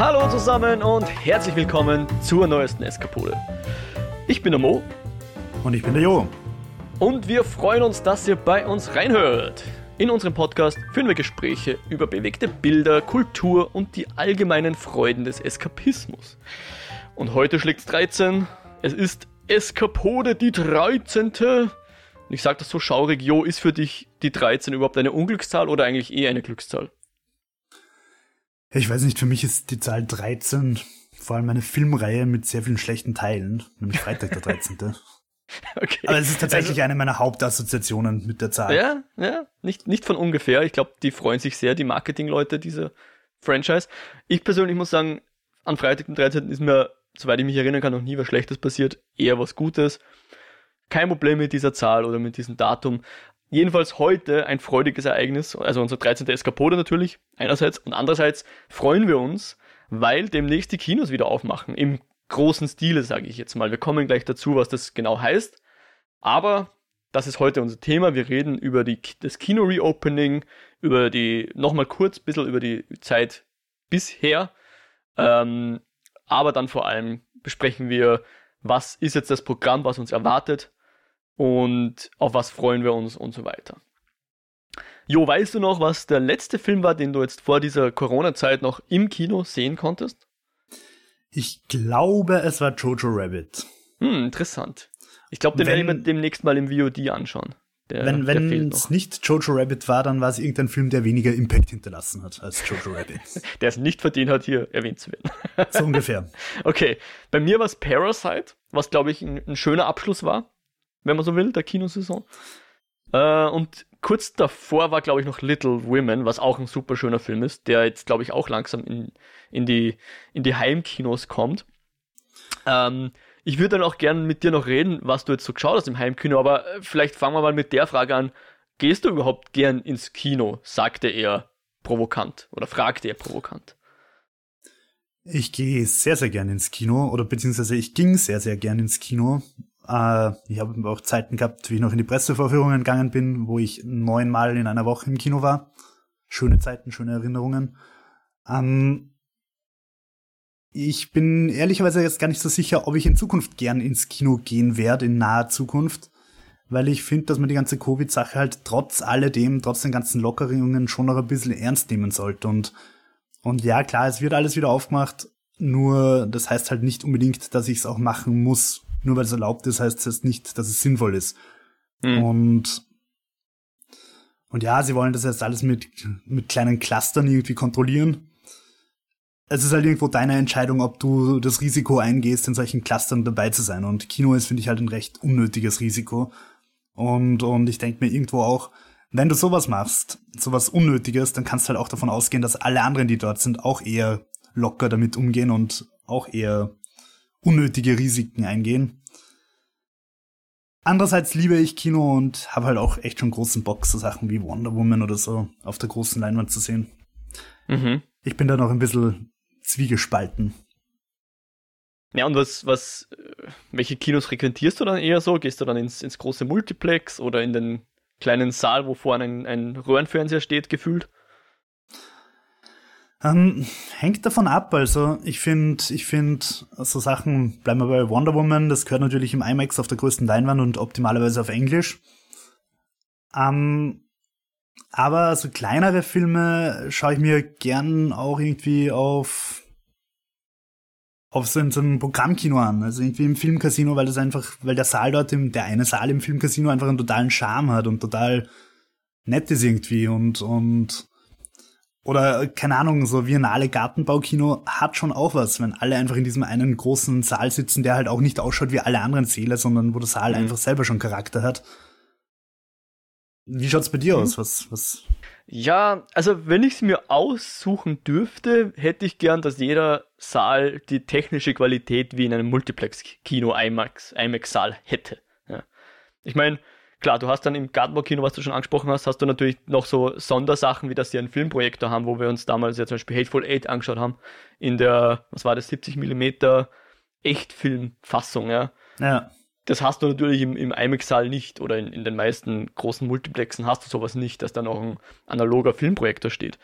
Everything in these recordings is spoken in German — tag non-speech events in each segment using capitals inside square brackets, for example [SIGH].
Hallo zusammen und herzlich willkommen zur neuesten Eskapode. Ich bin der Mo. Und ich bin der Jo. Und wir freuen uns, dass ihr bei uns reinhört. In unserem Podcast führen wir Gespräche über bewegte Bilder, Kultur und die allgemeinen Freuden des Eskapismus. Und heute schlägt's 13. Es ist Eskapode die 13. Und ich sage das so schaurig, Jo, ist für dich die 13 überhaupt eine Unglückszahl oder eigentlich eh eine Glückszahl? Ich weiß nicht, für mich ist die Zahl 13 vor allem eine Filmreihe mit sehr vielen schlechten Teilen, nämlich Freitag der 13. [LAUGHS] okay. Aber es ist tatsächlich also, eine meiner Hauptassoziationen mit der Zahl. Ja, ja, nicht, nicht von ungefähr. Ich glaube, die freuen sich sehr, die Marketingleute dieser Franchise. Ich persönlich muss sagen, an Freitag den 13. ist mir, soweit ich mich erinnern kann, noch nie was Schlechtes passiert, eher was Gutes. Kein Problem mit dieser Zahl oder mit diesem Datum. Jedenfalls heute ein freudiges Ereignis, also unser 13. Eskapode natürlich, einerseits, und andererseits freuen wir uns, weil demnächst die Kinos wieder aufmachen, im großen Stile, sage ich jetzt mal. Wir kommen gleich dazu, was das genau heißt, aber das ist heute unser Thema. Wir reden über die, das Kino-Reopening, über die, nochmal kurz ein bisschen über die Zeit bisher, ähm, aber dann vor allem besprechen wir, was ist jetzt das Programm, was uns erwartet, und auf was freuen wir uns und so weiter. Jo, weißt du noch, was der letzte Film war, den du jetzt vor dieser Corona-Zeit noch im Kino sehen konntest? Ich glaube, es war Jojo Rabbit. Hm, interessant. Ich glaube, den werde ich mir demnächst mal im VOD anschauen. Der, wenn wenn es nicht Jojo Rabbit war, dann war es irgendein Film, der weniger Impact hinterlassen hat als Jojo [LAUGHS] Rabbit. der es nicht verdient hat, hier erwähnt zu werden. so ungefähr. [LAUGHS] Okay, bei mir war es Parasite, was glaube ich ein, ein schöner Abschluss war wenn man so will, der Kinosaison. Äh, und kurz davor war, glaube ich, noch Little Women, was auch ein super schöner Film ist, der jetzt, glaube ich, auch langsam in, in, die, in die Heimkinos kommt. Ähm, ich würde dann auch gerne mit dir noch reden, was du jetzt so geschaut hast im Heimkino, aber äh, vielleicht fangen wir mal mit der Frage an. Gehst du überhaupt gern ins Kino? sagte er provokant oder fragte er provokant. Ich gehe sehr, sehr gern ins Kino oder beziehungsweise ich ging sehr, sehr gern ins Kino. Äh, ich habe auch Zeiten gehabt, wie ich noch in die Pressevorführungen gegangen bin, wo ich neunmal in einer Woche im Kino war. Schöne Zeiten, schöne Erinnerungen. Ähm, ich bin ehrlicherweise jetzt gar nicht so sicher, ob ich in Zukunft gern ins Kino gehen werde, in naher Zukunft, weil ich finde, dass man die ganze Covid-Sache halt trotz alledem, trotz den ganzen Lockerungen schon noch ein bisschen ernst nehmen sollte. Und, und ja, klar, es wird alles wieder aufgemacht, nur das heißt halt nicht unbedingt, dass ich es auch machen muss nur weil es erlaubt ist, heißt es nicht, dass es sinnvoll ist. Mhm. Und und ja, sie wollen das jetzt alles mit, mit kleinen Clustern irgendwie kontrollieren. Es ist halt irgendwo deine Entscheidung, ob du das Risiko eingehst, in solchen Clustern dabei zu sein. Und Kino ist, finde ich, halt ein recht unnötiges Risiko. Und, und ich denke mir irgendwo auch, wenn du sowas machst, sowas Unnötiges, dann kannst du halt auch davon ausgehen, dass alle anderen, die dort sind, auch eher locker damit umgehen und auch eher unnötige Risiken eingehen. Andererseits liebe ich Kino und habe halt auch echt schon großen Bock, so Sachen wie Wonder Woman oder so auf der großen Leinwand zu sehen. Mhm. Ich bin da noch ein bisschen zwiegespalten. Ja, und was, was, äh, welche Kinos frequentierst du dann eher so? Gehst du dann ins, ins große Multiplex oder in den kleinen Saal, wo vorne ein, ein Röhrenfernseher steht, gefühlt? Ähm, hängt davon ab. Also ich finde, ich finde so Sachen, bleiben wir bei Wonder Woman, das gehört natürlich im IMAX auf der größten Leinwand und optimalerweise auf Englisch. Ähm, aber so kleinere Filme schaue ich mir gern auch irgendwie auf auf so, so einem Programmkino an, also irgendwie im Filmcasino, weil das einfach, weil der Saal dort, im, der eine Saal im Filmcasino einfach einen totalen Charme hat und total nett ist irgendwie und und oder, keine Ahnung, so Viennale Gartenbaukino hat schon auch was, wenn alle einfach in diesem einen großen Saal sitzen, der halt auch nicht ausschaut wie alle anderen Säle, sondern wo der Saal mhm. einfach selber schon Charakter hat. Wie schaut's bei dir mhm. aus? Was, was? Ja, also wenn ich es mir aussuchen dürfte, hätte ich gern, dass jeder Saal die technische Qualität wie in einem Multiplex-Kino IMAX, IMAX-Saal hätte. Ja. Ich meine, klar, du hast dann im Gartenbaukino, was du schon angesprochen hast, hast du natürlich noch so Sondersachen, wie dass sie einen Filmprojektor haben, wo wir uns damals ja zum Beispiel Hateful Eight angeschaut haben, in der, was war das, 70 mm Echtfilmfassung, ja. Ja. Das hast du natürlich im, im IMAX-Saal nicht oder in, in den meisten großen Multiplexen hast du sowas nicht, dass da noch ein analoger Filmprojektor steht.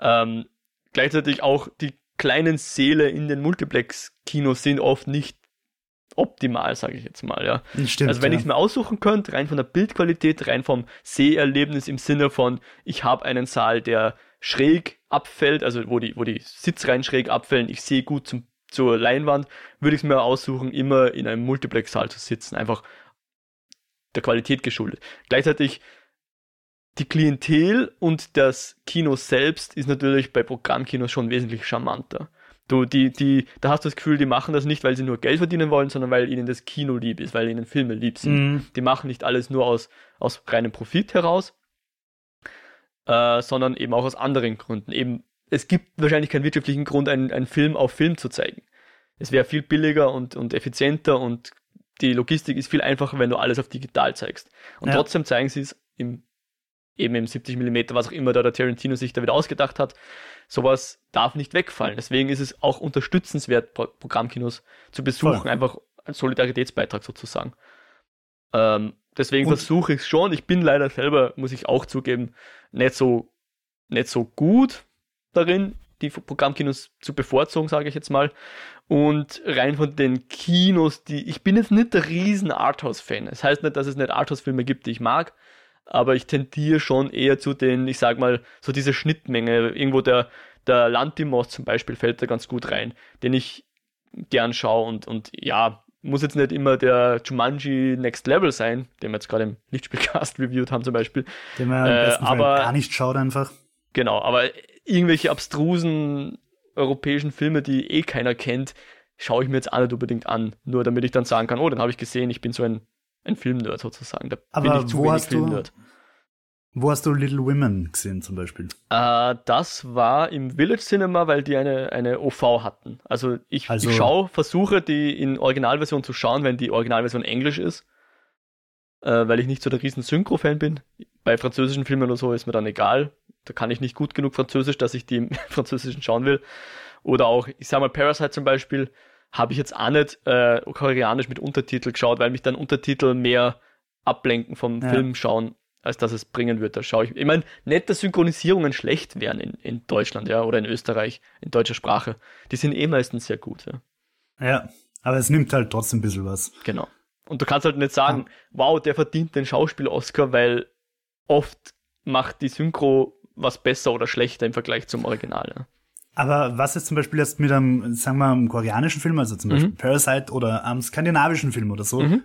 Ähm, gleichzeitig auch die kleinen Säle in den Multiplex-Kinos sind oft nicht optimal, sage ich jetzt mal, ja. Stimmt, also wenn ja. ich es mir aussuchen könnte, rein von der Bildqualität, rein vom Seherlebnis im Sinne von, ich habe einen Saal, der schräg abfällt, also wo die, wo die Sitzreihen schräg abfällen, ich sehe gut zum, zur Leinwand, würde ich es mir aussuchen, immer in einem Multiplex-Saal zu sitzen, einfach der Qualität geschuldet. Gleichzeitig die Klientel und das Kino selbst ist natürlich bei Programmkinos schon wesentlich charmanter. Du, die, die, da hast du das Gefühl, die machen das nicht, weil sie nur Geld verdienen wollen, sondern weil ihnen das Kino lieb ist, weil ihnen Filme lieb sind. Mhm. Die machen nicht alles nur aus, aus reinem Profit heraus, äh, sondern eben auch aus anderen Gründen. Eben, es gibt wahrscheinlich keinen wirtschaftlichen Grund, einen, einen Film auf Film zu zeigen. Es wäre viel billiger und, und effizienter und die Logistik ist viel einfacher, wenn du alles auf digital zeigst. Und Ja. trotzdem zeigen sie es im, eben im 70 mm, was auch immer da der Tarantino sich da wieder ausgedacht hat. Sowas darf nicht wegfallen. Deswegen ist es auch unterstützenswert, Pro Programmkinos zu besuchen, Voll. einfach ein Solidaritätsbeitrag sozusagen. Ähm, deswegen versuche ich es schon. Ich bin leider selber, muss ich auch zugeben, nicht so, nicht so gut darin, die Programmkinos zu bevorzugen, sage ich jetzt mal. Und rein von den Kinos, die, ich bin jetzt nicht der riesen Arthouse-Fan. Das heißt nicht, dass es nicht Arthouse-Filme gibt, die ich mag, aber ich tendiere schon eher zu den, ich sag mal, so diese Schnittmenge. Irgendwo der, der Lantimos zum Beispiel fällt da ganz gut rein, den ich gern schaue und, und ja, muss jetzt nicht immer der Jumanji Next Level sein, den wir jetzt gerade im Lichtspielcast [LAUGHS] reviewed haben zum Beispiel. Den man Äh, am besten Fall aber- gar nicht schaut einfach. Genau, aber irgendwelche abstrusen europäischen Filme, die eh keiner kennt, schaue ich mir jetzt auch nicht unbedingt an, nur damit ich dann sagen kann, oh, den habe ich gesehen, ich bin so ein, ein Filmnerd sozusagen. Da bin Aber ich zu wo wenig hast du- Filmnerd. Wo hast du Little Women gesehen zum Beispiel? Äh, das war im Village Cinema, weil die eine, eine OV hatten. Also ich, Also- ich schaue, versuche die in Originalversion zu schauen, wenn die Originalversion Englisch ist. Äh, weil ich nicht so der riesen Synchro-Fan bin. Bei französischen Filmen oder so ist mir dann egal. Da kann ich nicht gut genug Französisch, dass ich die im [LAUGHS] Französischen schauen will. Oder auch, ich sag mal, Parasite zum Beispiel, habe ich jetzt auch nicht äh, koreanisch mit Untertitel geschaut, weil mich dann Untertitel mehr ablenken vom Ja. Film schauen, als dass es bringen wird. Da schaue ich. Ich meine, nicht, dass Synchronisierungen schlecht wären in, in Deutschland, ja, oder in Österreich, in deutscher Sprache. Die sind eh meistens sehr gut, ja. Ja, aber es nimmt halt trotzdem ein bisschen was. Genau. Und du kannst halt nicht sagen, wow, der verdient den Schauspiel-Oscar, weil oft macht die Synchro was besser oder schlechter im Vergleich zum Original. Ja. Aber was ist zum Beispiel jetzt mit einem, sagen wir, einem koreanischen Film, also zum Beispiel Mhm. Parasite oder einem skandinavischen Film oder so, Mhm.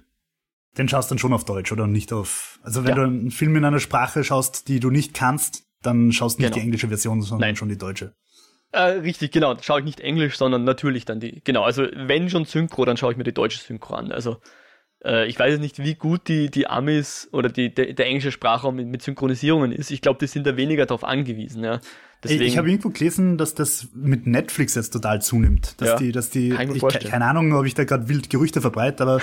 den schaust du dann schon auf Deutsch oder nicht auf. Also wenn Ja. du einen Film in einer Sprache schaust, die du nicht kannst, dann schaust du nicht Genau. die englische Version, sondern Nein. schon die deutsche. Äh, richtig, genau. Schaue ich nicht Englisch, sondern natürlich dann die. Genau, also wenn schon Synchro, dann schaue ich mir die deutsche Synchro an. Also äh, ich weiß jetzt nicht, wie gut die, die Amis oder die, der, der englische Sprachraum mit, mit Synchronisierungen ist. Ich glaube, die sind da weniger darauf angewiesen. Ja. Ich, ich habe irgendwo gelesen, dass das mit Netflix jetzt total zunimmt. Dass Ja, die, dass die, ich keine Ahnung, ob ich da gerade wild Gerüchte verbreite, aber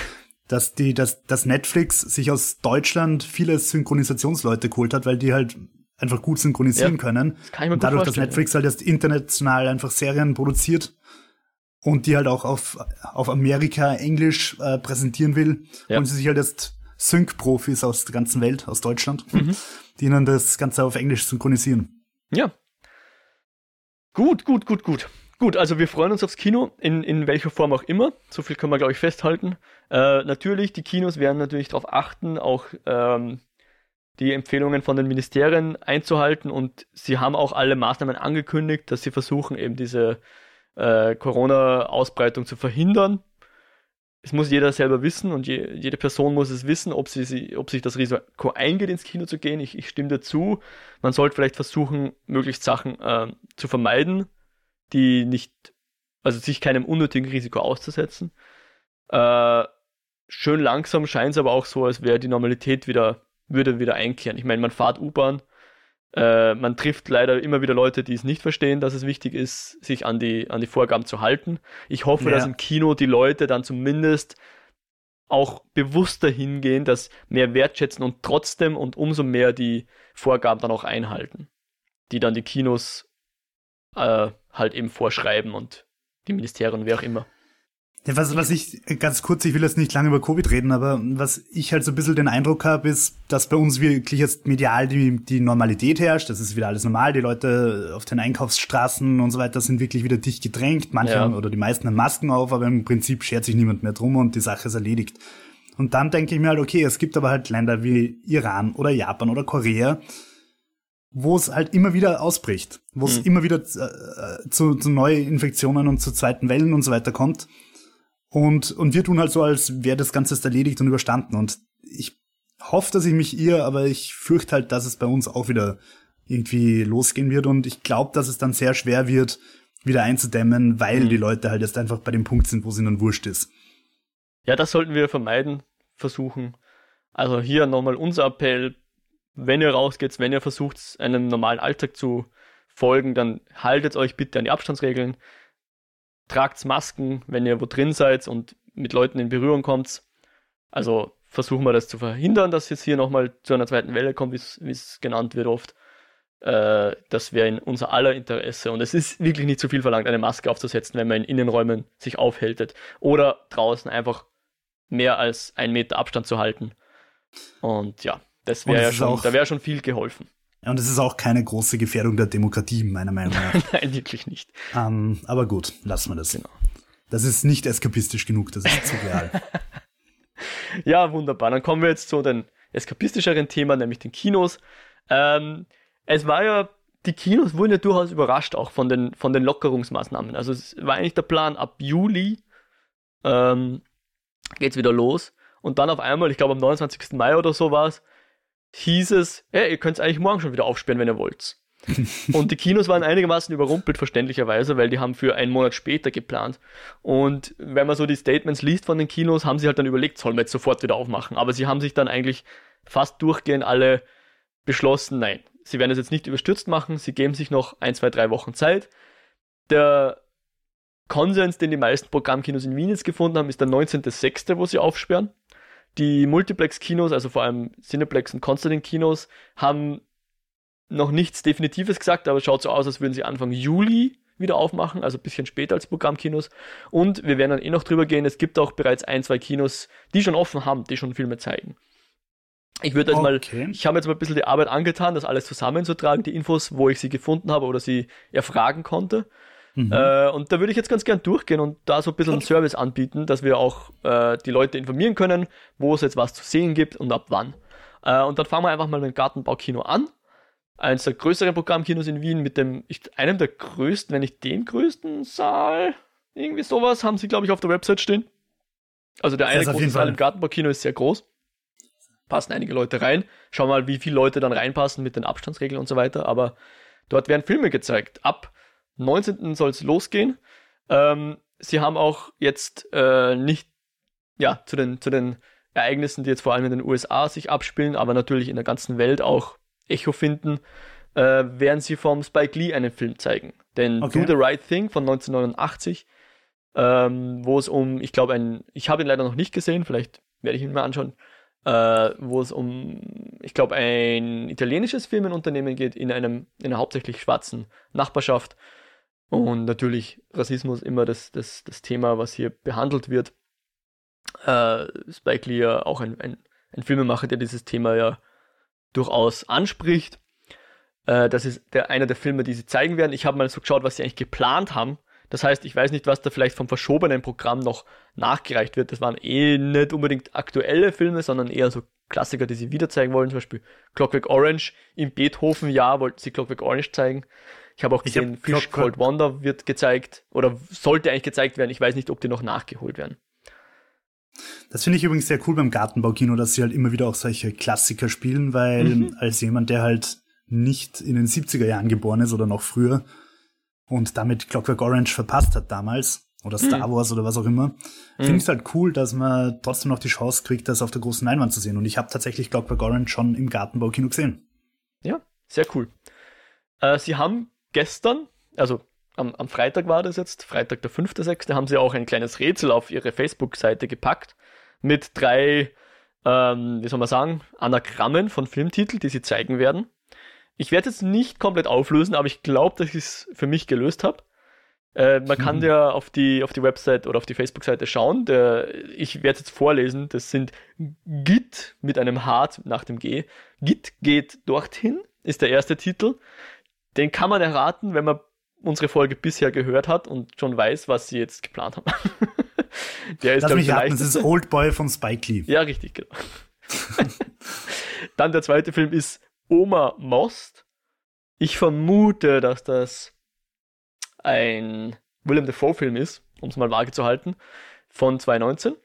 dass die, dass, dass Netflix sich aus Deutschland viele Synchronisationsleute geholt hat, weil die halt einfach gut synchronisieren Ja, können. kann ich mir Und dadurch, dass Netflix halt jetzt international einfach Serien produziert und die halt auch auf, auf Amerika Englisch äh, präsentieren will, Ja. und sie sich halt jetzt Sync-Profis aus der ganzen Welt, aus Deutschland, Mhm. die ihnen das Ganze auf Englisch synchronisieren. Ja. Gut, gut, gut, gut. Gut, also wir freuen uns aufs Kino, in, in welcher Form auch immer. So viel können wir, glaube ich, festhalten. Äh, natürlich, die Kinos werden natürlich darauf achten, auch ähm, die Empfehlungen von den Ministerien einzuhalten und sie haben auch alle Maßnahmen angekündigt, dass sie versuchen, eben diese äh, Corona-Ausbreitung zu verhindern. Es muss jeder selber wissen und je, jede Person muss es wissen, ob, sie, sie, ob sich das Risiko eingeht, ins Kino zu gehen. Ich, ich stimme dazu. Man sollte vielleicht versuchen, möglichst Sachen äh, zu vermeiden, die nicht, also sich keinem unnötigen Risiko auszusetzen. Äh, schön langsam scheint es aber auch so, als wäre die Normalität wieder, würde wieder einkehren. Ich meine, man fährt U-Bahn, äh, man trifft leider immer wieder Leute, die es nicht verstehen, dass es wichtig ist, sich an die, an die Vorgaben zu halten. Ich hoffe, Ja. dass im Kino die Leute dann zumindest auch bewusster hingehen, das mehr wertschätzen und trotzdem und umso mehr die Vorgaben dann auch einhalten, die dann die Kinos äh, halt eben vorschreiben und die Ministerien, wer auch immer. Ja, was, was ich, ganz kurz, ich will jetzt nicht lange über Covid reden, aber was ich halt so ein bisschen den Eindruck habe, ist, dass bei uns wirklich jetzt medial die, die Normalität herrscht. Das ist wieder alles normal. Die Leute auf den Einkaufsstraßen und so weiter sind wirklich wieder dicht gedrängt. Manche ja. oder die meisten haben Masken auf, aber im Prinzip schert sich niemand mehr drum und die Sache ist erledigt. Und dann denke ich mir halt, okay, es gibt aber halt Länder wie Iran oder Japan oder Korea, wo es halt immer wieder ausbricht, wo es mhm. immer wieder äh, zu, zu neuen Infektionen und zu zweiten Wellen und so weiter kommt. Und, und wir tun halt so, als wäre das Ganze erledigt und überstanden. Und ich hoffe, dass ich mich irre, aber ich fürchte halt, dass es bei uns auch wieder irgendwie losgehen wird. Und ich glaube, dass es dann sehr schwer wird, wieder einzudämmen, weil mhm. die Leute halt jetzt einfach bei dem Punkt sind, wo es ihnen wurscht ist. Ja, das sollten wir vermeiden, versuchen. Also hier nochmal unser Appell, wenn ihr rausgeht, wenn ihr versucht, einem normalen Alltag zu folgen, dann haltet euch bitte an die Abstandsregeln tragt Masken, wenn ihr wo drin seid und mit Leuten in Berührung kommt. Also versuchen wir das zu verhindern, dass jetzt hier nochmal zu einer zweiten Welle kommt, wie es genannt wird oft. Äh, das wäre in unser aller Interesse. Und es ist wirklich nicht zu viel verlangt, eine Maske aufzusetzen, wenn man in Innenräumen sich aufhältet. Oder draußen einfach mehr als einen Meter Abstand zu halten. Und ja, das wäre ja schon, da wäre schon viel geholfen. Ja, und es ist auch keine große Gefährdung der Demokratie, meiner Meinung nach. [LAUGHS] Nein, wirklich nicht. Ähm, aber gut, lassen wir das. Genau. Das ist nicht eskapistisch genug, das ist zu real. [LAUGHS] ja, wunderbar. Dann kommen wir jetzt zu den eskapistischeren Themen, nämlich den Kinos. Ähm, es war ja, die Kinos wurden ja durchaus überrascht auch von den, von den Lockerungsmaßnahmen. Also es war eigentlich der Plan, ab Juli ähm, geht's wieder los. Und dann auf einmal, ich glaube am 29. Mai oder so war es, hieß es, ja, ihr könnt es eigentlich morgen schon wieder aufsperren, wenn ihr wollt. [LAUGHS] und die Kinos waren einigermaßen überrumpelt, verständlicherweise, weil die haben für einen Monat später geplant. Und wenn man so die Statements liest von den Kinos, haben sie halt dann überlegt, sollen wir jetzt sofort wieder aufmachen. Aber sie haben sich dann eigentlich fast durchgehend alle beschlossen, nein, sie werden es jetzt nicht überstürzt machen, sie geben sich noch ein, zwei, drei Wochen Zeit. Der Konsens, den die meisten Programmkinos in Wien jetzt gefunden haben, ist der 19.06., wo sie aufsperren. Die Multiplex-Kinos, also vor allem Cineplex und Constantin-Kinos, haben noch nichts Definitives gesagt, aber es schaut so aus, als würden sie Anfang Juli wieder aufmachen, also ein bisschen später als Programmkinos. Und wir werden dann eh noch drüber gehen, es gibt auch bereits ein, zwei Kinos, die schon offen haben, die schon Filme zeigen. Ich würde jetzt okay. mal, ich habe jetzt mal ein bisschen die Arbeit angetan, das alles zusammenzutragen, die Infos, wo ich sie gefunden habe oder sie erfragen konnte. Mhm. Äh, und da würde ich jetzt ganz gern durchgehen und da so ein bisschen einen Service anbieten, dass wir auch äh, die Leute informieren können, wo es jetzt was zu sehen gibt und ab wann. Äh, und dann fangen wir einfach mal mit dem Gartenbaukino an. Eines der größeren Programmkinos in Wien mit dem, ich, einem der größten, wenn nicht den größten Saal. Irgendwie sowas haben sie, glaube ich, auf der Website stehen. Also der eine große Saal im Gartenbaukino ist sehr groß. Passen einige Leute rein. Schauen wir mal, wie viele Leute dann reinpassen mit den Abstandsregeln und so weiter. Aber dort werden Filme gezeigt. Ab 19. soll es losgehen. Ähm, sie haben auch jetzt äh, nicht ja, zu den, zu den Ereignissen, die jetzt vor allem in den USA sich abspielen, aber natürlich in der ganzen Welt auch Echo finden, äh, werden sie vom Spike Lee einen Film zeigen. Denn okay. Do the Right Thing von 1989, ähm, wo es um, ich glaube, ein, ich habe ihn leider noch nicht gesehen, vielleicht werde ich ihn mal anschauen, äh, wo es um, ich glaube, ein italienisches Filmenunternehmen geht in einem, in einer hauptsächlich schwarzen Nachbarschaft und natürlich Rassismus immer das, das, das Thema, was hier behandelt wird. Äh, Spike Lee ja auch ein, ein, ein Filmemacher, der dieses Thema ja durchaus anspricht. Äh, das ist der, einer der Filme, die sie zeigen werden. Ich habe mal so geschaut, was sie eigentlich geplant haben. Das heißt, ich weiß nicht, was da vielleicht vom verschobenen Programm noch nachgereicht wird. Das waren eh nicht unbedingt aktuelle Filme, sondern eher so Klassiker, die sie wieder zeigen wollen. Zum Beispiel Clockwork Orange. Im Beethoven-Jahr wollten sie Clockwork Orange zeigen. Ich habe auch gesehen, hab Fish Cold Wonder wird gezeigt oder sollte eigentlich gezeigt werden. Ich weiß nicht, ob die noch nachgeholt werden. Das finde ich übrigens sehr cool beim Gartenbaukino, dass sie halt immer wieder auch solche Klassiker spielen, weil mhm. als jemand, der halt nicht in den 70er Jahren geboren ist oder noch früher und damit Clockwork Orange verpasst hat damals oder Star mhm. Wars oder was auch immer, mhm. finde ich es halt cool, dass man trotzdem noch die Chance kriegt, das auf der großen Leinwand zu sehen. Und ich habe tatsächlich Clockwork Orange schon im Gartenbaukino gesehen. Ja, sehr cool. Äh, sie haben gestern, also am, am Freitag war das jetzt, Freitag der 5.6., haben sie auch ein kleines Rätsel auf ihre Facebook-Seite gepackt mit drei, ähm, wie soll man sagen, Anagrammen von Filmtiteln, die sie zeigen werden. Ich werde jetzt nicht komplett auflösen, aber ich glaube, dass ich es für mich gelöst habe. Äh, man kann ja auf die, auf die Website oder auf die Facebook-Seite schauen. Der, ich werde es jetzt vorlesen. Das sind Git mit einem Hart nach dem G. Git geht dorthin, ist der erste Titel. Den kann man erraten, wenn man unsere Folge bisher gehört hat und schon weiß, was sie jetzt geplant haben. [LAUGHS] der ist, Lass mich raten, das ist Old Boy von Spike Lee. Ja, richtig, genau. Dann der zweite Film ist Oma Most. Ich vermute, dass das ein William Defoe-Film ist, um es mal vage zu halten, von 2019.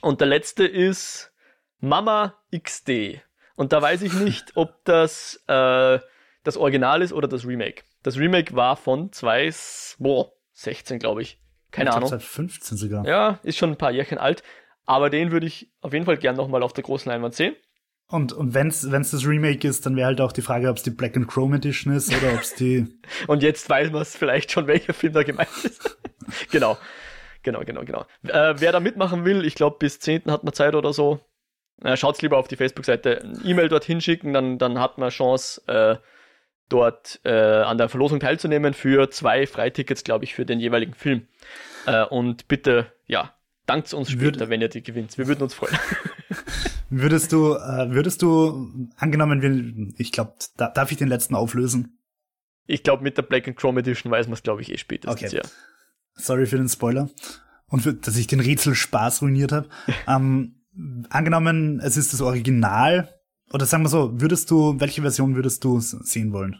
Und der letzte ist Mama XD. Und da weiß ich nicht, ob das äh, das Original ist oder das Remake. Das Remake war von 2016, glaube ich. Keine ich Ahnung. Seit 15 sogar. Ja, ist schon ein paar Jährchen alt. Aber den würde ich auf jeden Fall gern nochmal auf der großen Leinwand sehen. Und, und wenn es das Remake ist, dann wäre halt auch die Frage, ob es die Black and Chrome Edition ist oder ob es die. [LAUGHS] und jetzt weiß man es vielleicht schon, welcher Film da gemeint ist. [LAUGHS] genau. Genau, genau, genau. Äh, wer da mitmachen will, ich glaube, bis 10. hat man Zeit oder so. Äh, schaut's lieber auf die Facebook-Seite. E-Mail dorthin schicken, dann, dann hat man Chance, äh, dort äh, an der Verlosung teilzunehmen für zwei Freitickets, glaube ich, für den jeweiligen Film. Äh, und bitte, ja, dankt uns später, Würde, wenn ihr die gewinnt. Wir würden uns freuen. [LAUGHS] Würdest du, äh, würdest du, angenommen, wir, ich glaube, da, darf ich den letzten auflösen? Ich glaube, mit der Black and Chrome Edition weiß man es, glaube ich, eh spätestens, okay. ja. Sorry für den Spoiler. Und für, dass ich den Rätsel Spaß ruiniert habe. [LAUGHS] ähm, angenommen, es ist das Original, oder sagen wir so, würdest du, welche Version würdest du sehen wollen?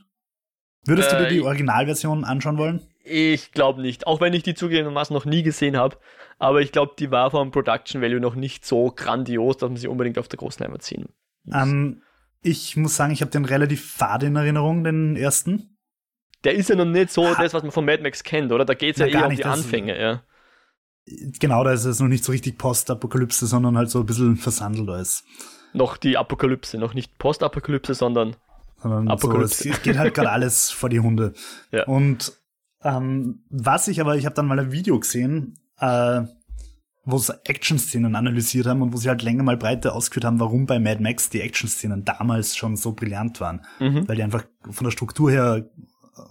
Würdest äh, du dir die äh, Originalversion anschauen wollen? Ich glaube nicht, auch wenn ich die zugegebenermaßen noch nie gesehen habe. Aber ich glaube, die war vom Production Value noch nicht so grandios, dass man sie unbedingt auf der großen Leinwand ziehen muss. Ähm, ich muss sagen, ich habe den relativ fad in Erinnerung, den ersten. Der ist ja noch nicht so ha das, was man von Mad Max kennt, oder? Da geht es ja, ja eher um die Anfänge, ja. Genau, da ist es noch nicht so richtig Postapokalypse, sondern halt so ein bisschen versandelt alles. Noch die Apokalypse, noch nicht Postapokalypse, sondern, sondern Apokalypse. So, es geht halt gerade [LAUGHS] alles vor die Hunde. Ja. Und ähm, was ich aber, ich habe dann mal ein Video gesehen, äh, wo sie Action-Szenen analysiert haben und wo sie halt länger mal breiter ausgeführt haben, warum bei Mad Max die Action-Szenen damals schon so brillant waren. Mhm. Weil die einfach von der Struktur her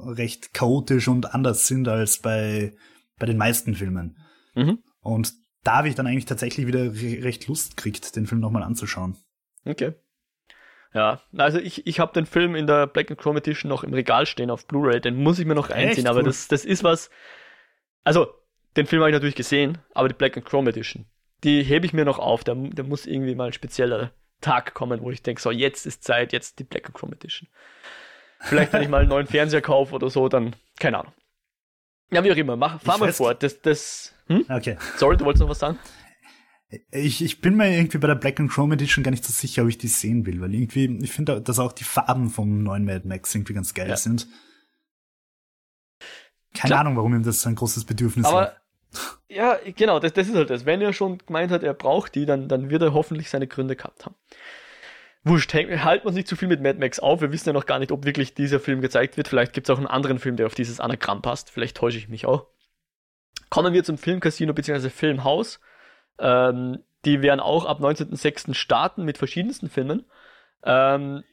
recht chaotisch und anders sind als bei, bei den meisten Filmen. Mhm. Und da habe ich dann eigentlich tatsächlich wieder re recht Lust gekriegt, den Film nochmal anzuschauen. Okay. Ja, also ich, ich habe den Film in der Black and Chrome Edition noch im Regal stehen auf Blu-ray, den muss ich mir noch einziehen, aber das, das ist was. Also, den Film habe ich natürlich gesehen, aber die Black and Chrome Edition, die hebe ich mir noch auf. Da, da muss irgendwie mal ein spezieller Tag kommen, wo ich denke, so jetzt ist Zeit, jetzt die Black and Chrome Edition. Vielleicht, wenn ich mal einen neuen Fernseher kaufe oder so, dann, keine Ahnung. Ja, wie auch immer, mach, fahr mal fort. Das, das, hm? Okay. Sorry, du wolltest noch was sagen? Ich, ich bin mir irgendwie bei der Black and Chrome Edition gar nicht so sicher, ob ich die sehen will, weil irgendwie, ich finde, dass auch die Farben vom neuen Mad Max irgendwie ganz geil ja. sind. Keine Klar. Ahnung, warum ihm das so ein großes Bedürfnis Aber ja, genau, das, das ist halt das. Wenn er schon gemeint hat, er braucht die, dann, dann wird er hoffentlich seine Gründe gehabt haben. Wurscht, halt man sich zu viel mit Mad Max auf. Wir wissen ja noch gar nicht, ob wirklich dieser Film gezeigt wird. Vielleicht gibt es auch einen anderen Film, der auf dieses Anagramm passt. Vielleicht täusche ich mich auch. Kommen wir zum Filmcasino bzw. Filmhaus. Ähm, die werden auch ab 19.06. starten mit verschiedensten Filmen. Ähm,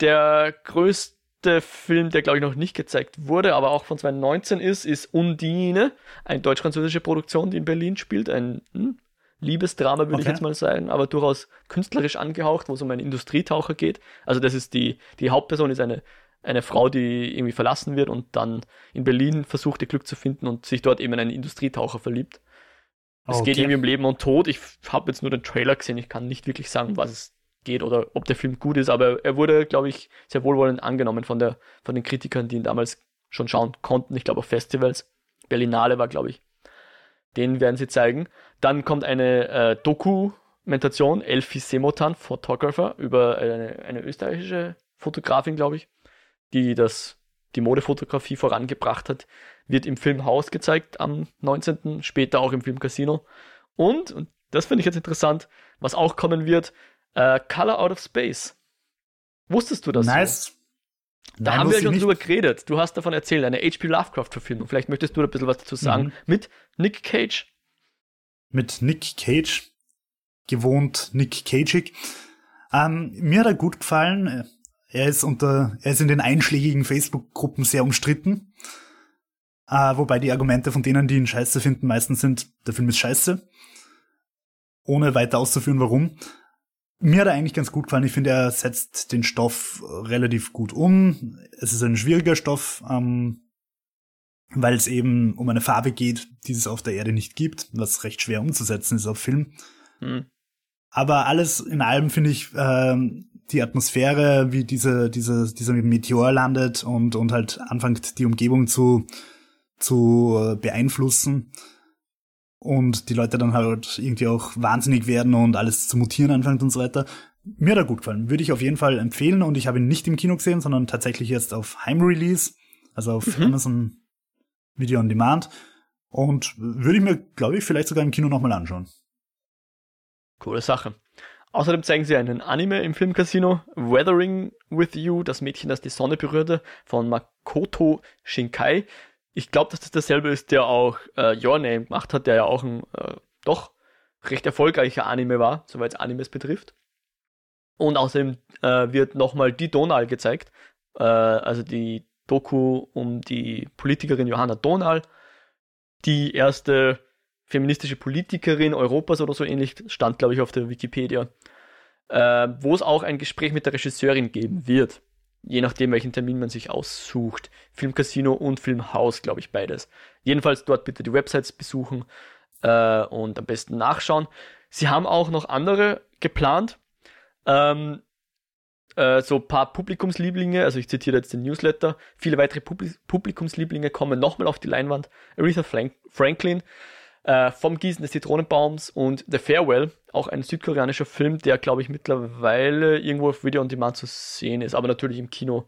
der größte Film, der glaube ich noch nicht gezeigt wurde, aber auch von 2019 ist, ist Undine, eine deutsch-französische Produktion, die in Berlin spielt. Ein hm, Liebesdrama, würde okay. ich jetzt mal sagen, aber durchaus künstlerisch angehaucht, wo es um einen Industrietaucher geht. Also das ist die, die Hauptperson ist eine, eine Frau, die irgendwie verlassen wird und dann in Berlin versucht, ihr Glück zu finden und sich dort eben in einen Industrietaucher verliebt. Es okay. geht irgendwie um Leben und Tod. Ich habe jetzt nur den Trailer gesehen, ich kann nicht wirklich sagen, was es geht oder ob der Film gut ist, aber er wurde, glaube ich, sehr wohlwollend angenommen von, der, von den Kritikern, die ihn damals schon schauen konnten. Ich glaube auf Festivals. Berlinale war, glaube ich. Den werden sie zeigen. Dann kommt eine äh, Dokumentation, Elfie Semotan, Photographer, über eine, eine österreichische Fotografin, glaube ich, die das, die Modefotografie vorangebracht hat. Wird im Filmhaus gezeigt am 19., später auch im Filmcasino. Und, und das finde ich jetzt interessant, was auch kommen wird, Uh, Color Out of Space. Wusstest du das? Nice. So? Da Nein, haben wir ja schon drüber geredet. Du hast davon erzählt, eine H.P. Lovecraft-Verfilmung. Vielleicht möchtest du da ein bisschen was dazu sagen. Mhm. Mit Nick Cage. Mit Nick Cage. Gewohnt Nick Cageig. Ähm, mir hat er gut gefallen. Er ist unter, er ist in den einschlägigen Facebook-Gruppen sehr umstritten. Äh, wobei die Argumente von denen, die ihn scheiße finden, meistens sind, der Film ist scheiße. Ohne weiter auszuführen, warum. Mir hat er eigentlich ganz gut gefallen. Ich finde, er setzt den Stoff relativ gut um. Es ist ein schwieriger Stoff, ähm, weil es eben um eine Farbe geht, die es auf der Erde nicht gibt, was recht schwer umzusetzen ist auf Film. Hm. Aber alles in allem finde ich ähm, die Atmosphäre, wie diese, diese, dieser Meteor landet und, und halt anfängt, die Umgebung zu, zu äh, beeinflussen und die Leute dann halt irgendwie auch wahnsinnig werden und alles zu mutieren anfängt und so weiter. Mir hat er gut gefallen. Würde ich auf jeden Fall empfehlen und ich habe ihn nicht im Kino gesehen, sondern tatsächlich jetzt auf Heimrelease, also auf mhm. Amazon Video on Demand. Und würde ich mir, glaube ich, vielleicht sogar im Kino nochmal anschauen. Coole Sache. Außerdem zeigen sie einen Anime im Filmcasino, Weathering with You, das Mädchen, das die Sonne berührte, von Makoto Shinkai ich glaube, dass das dasselbe ist, der auch äh, Your Name gemacht hat, der ja auch ein äh, doch recht erfolgreicher Anime war, soweit es Animes betrifft. Und außerdem äh, wird nochmal die Donal gezeigt, äh, also die Doku um die Politikerin Johanna Donal, die erste feministische Politikerin Europas oder so ähnlich, stand glaube ich auf der Wikipedia, äh, wo es auch ein Gespräch mit der Regisseurin geben wird je nachdem, welchen Termin man sich aussucht. Filmcasino und Filmhaus, glaube ich, beides. Jedenfalls dort bitte die Websites besuchen äh, und am besten nachschauen. Sie haben auch noch andere geplant. Ähm, äh, so ein paar Publikumslieblinge, also ich zitiere jetzt den Newsletter, viele weitere Publikumslieblinge kommen nochmal auf die Leinwand. Aretha Frank Franklin, äh, vom Gießen des Zitronenbaums und The Farewell, auch ein südkoreanischer Film, der, glaube ich, mittlerweile irgendwo auf Video on Demand zu sehen ist, aber natürlich im Kino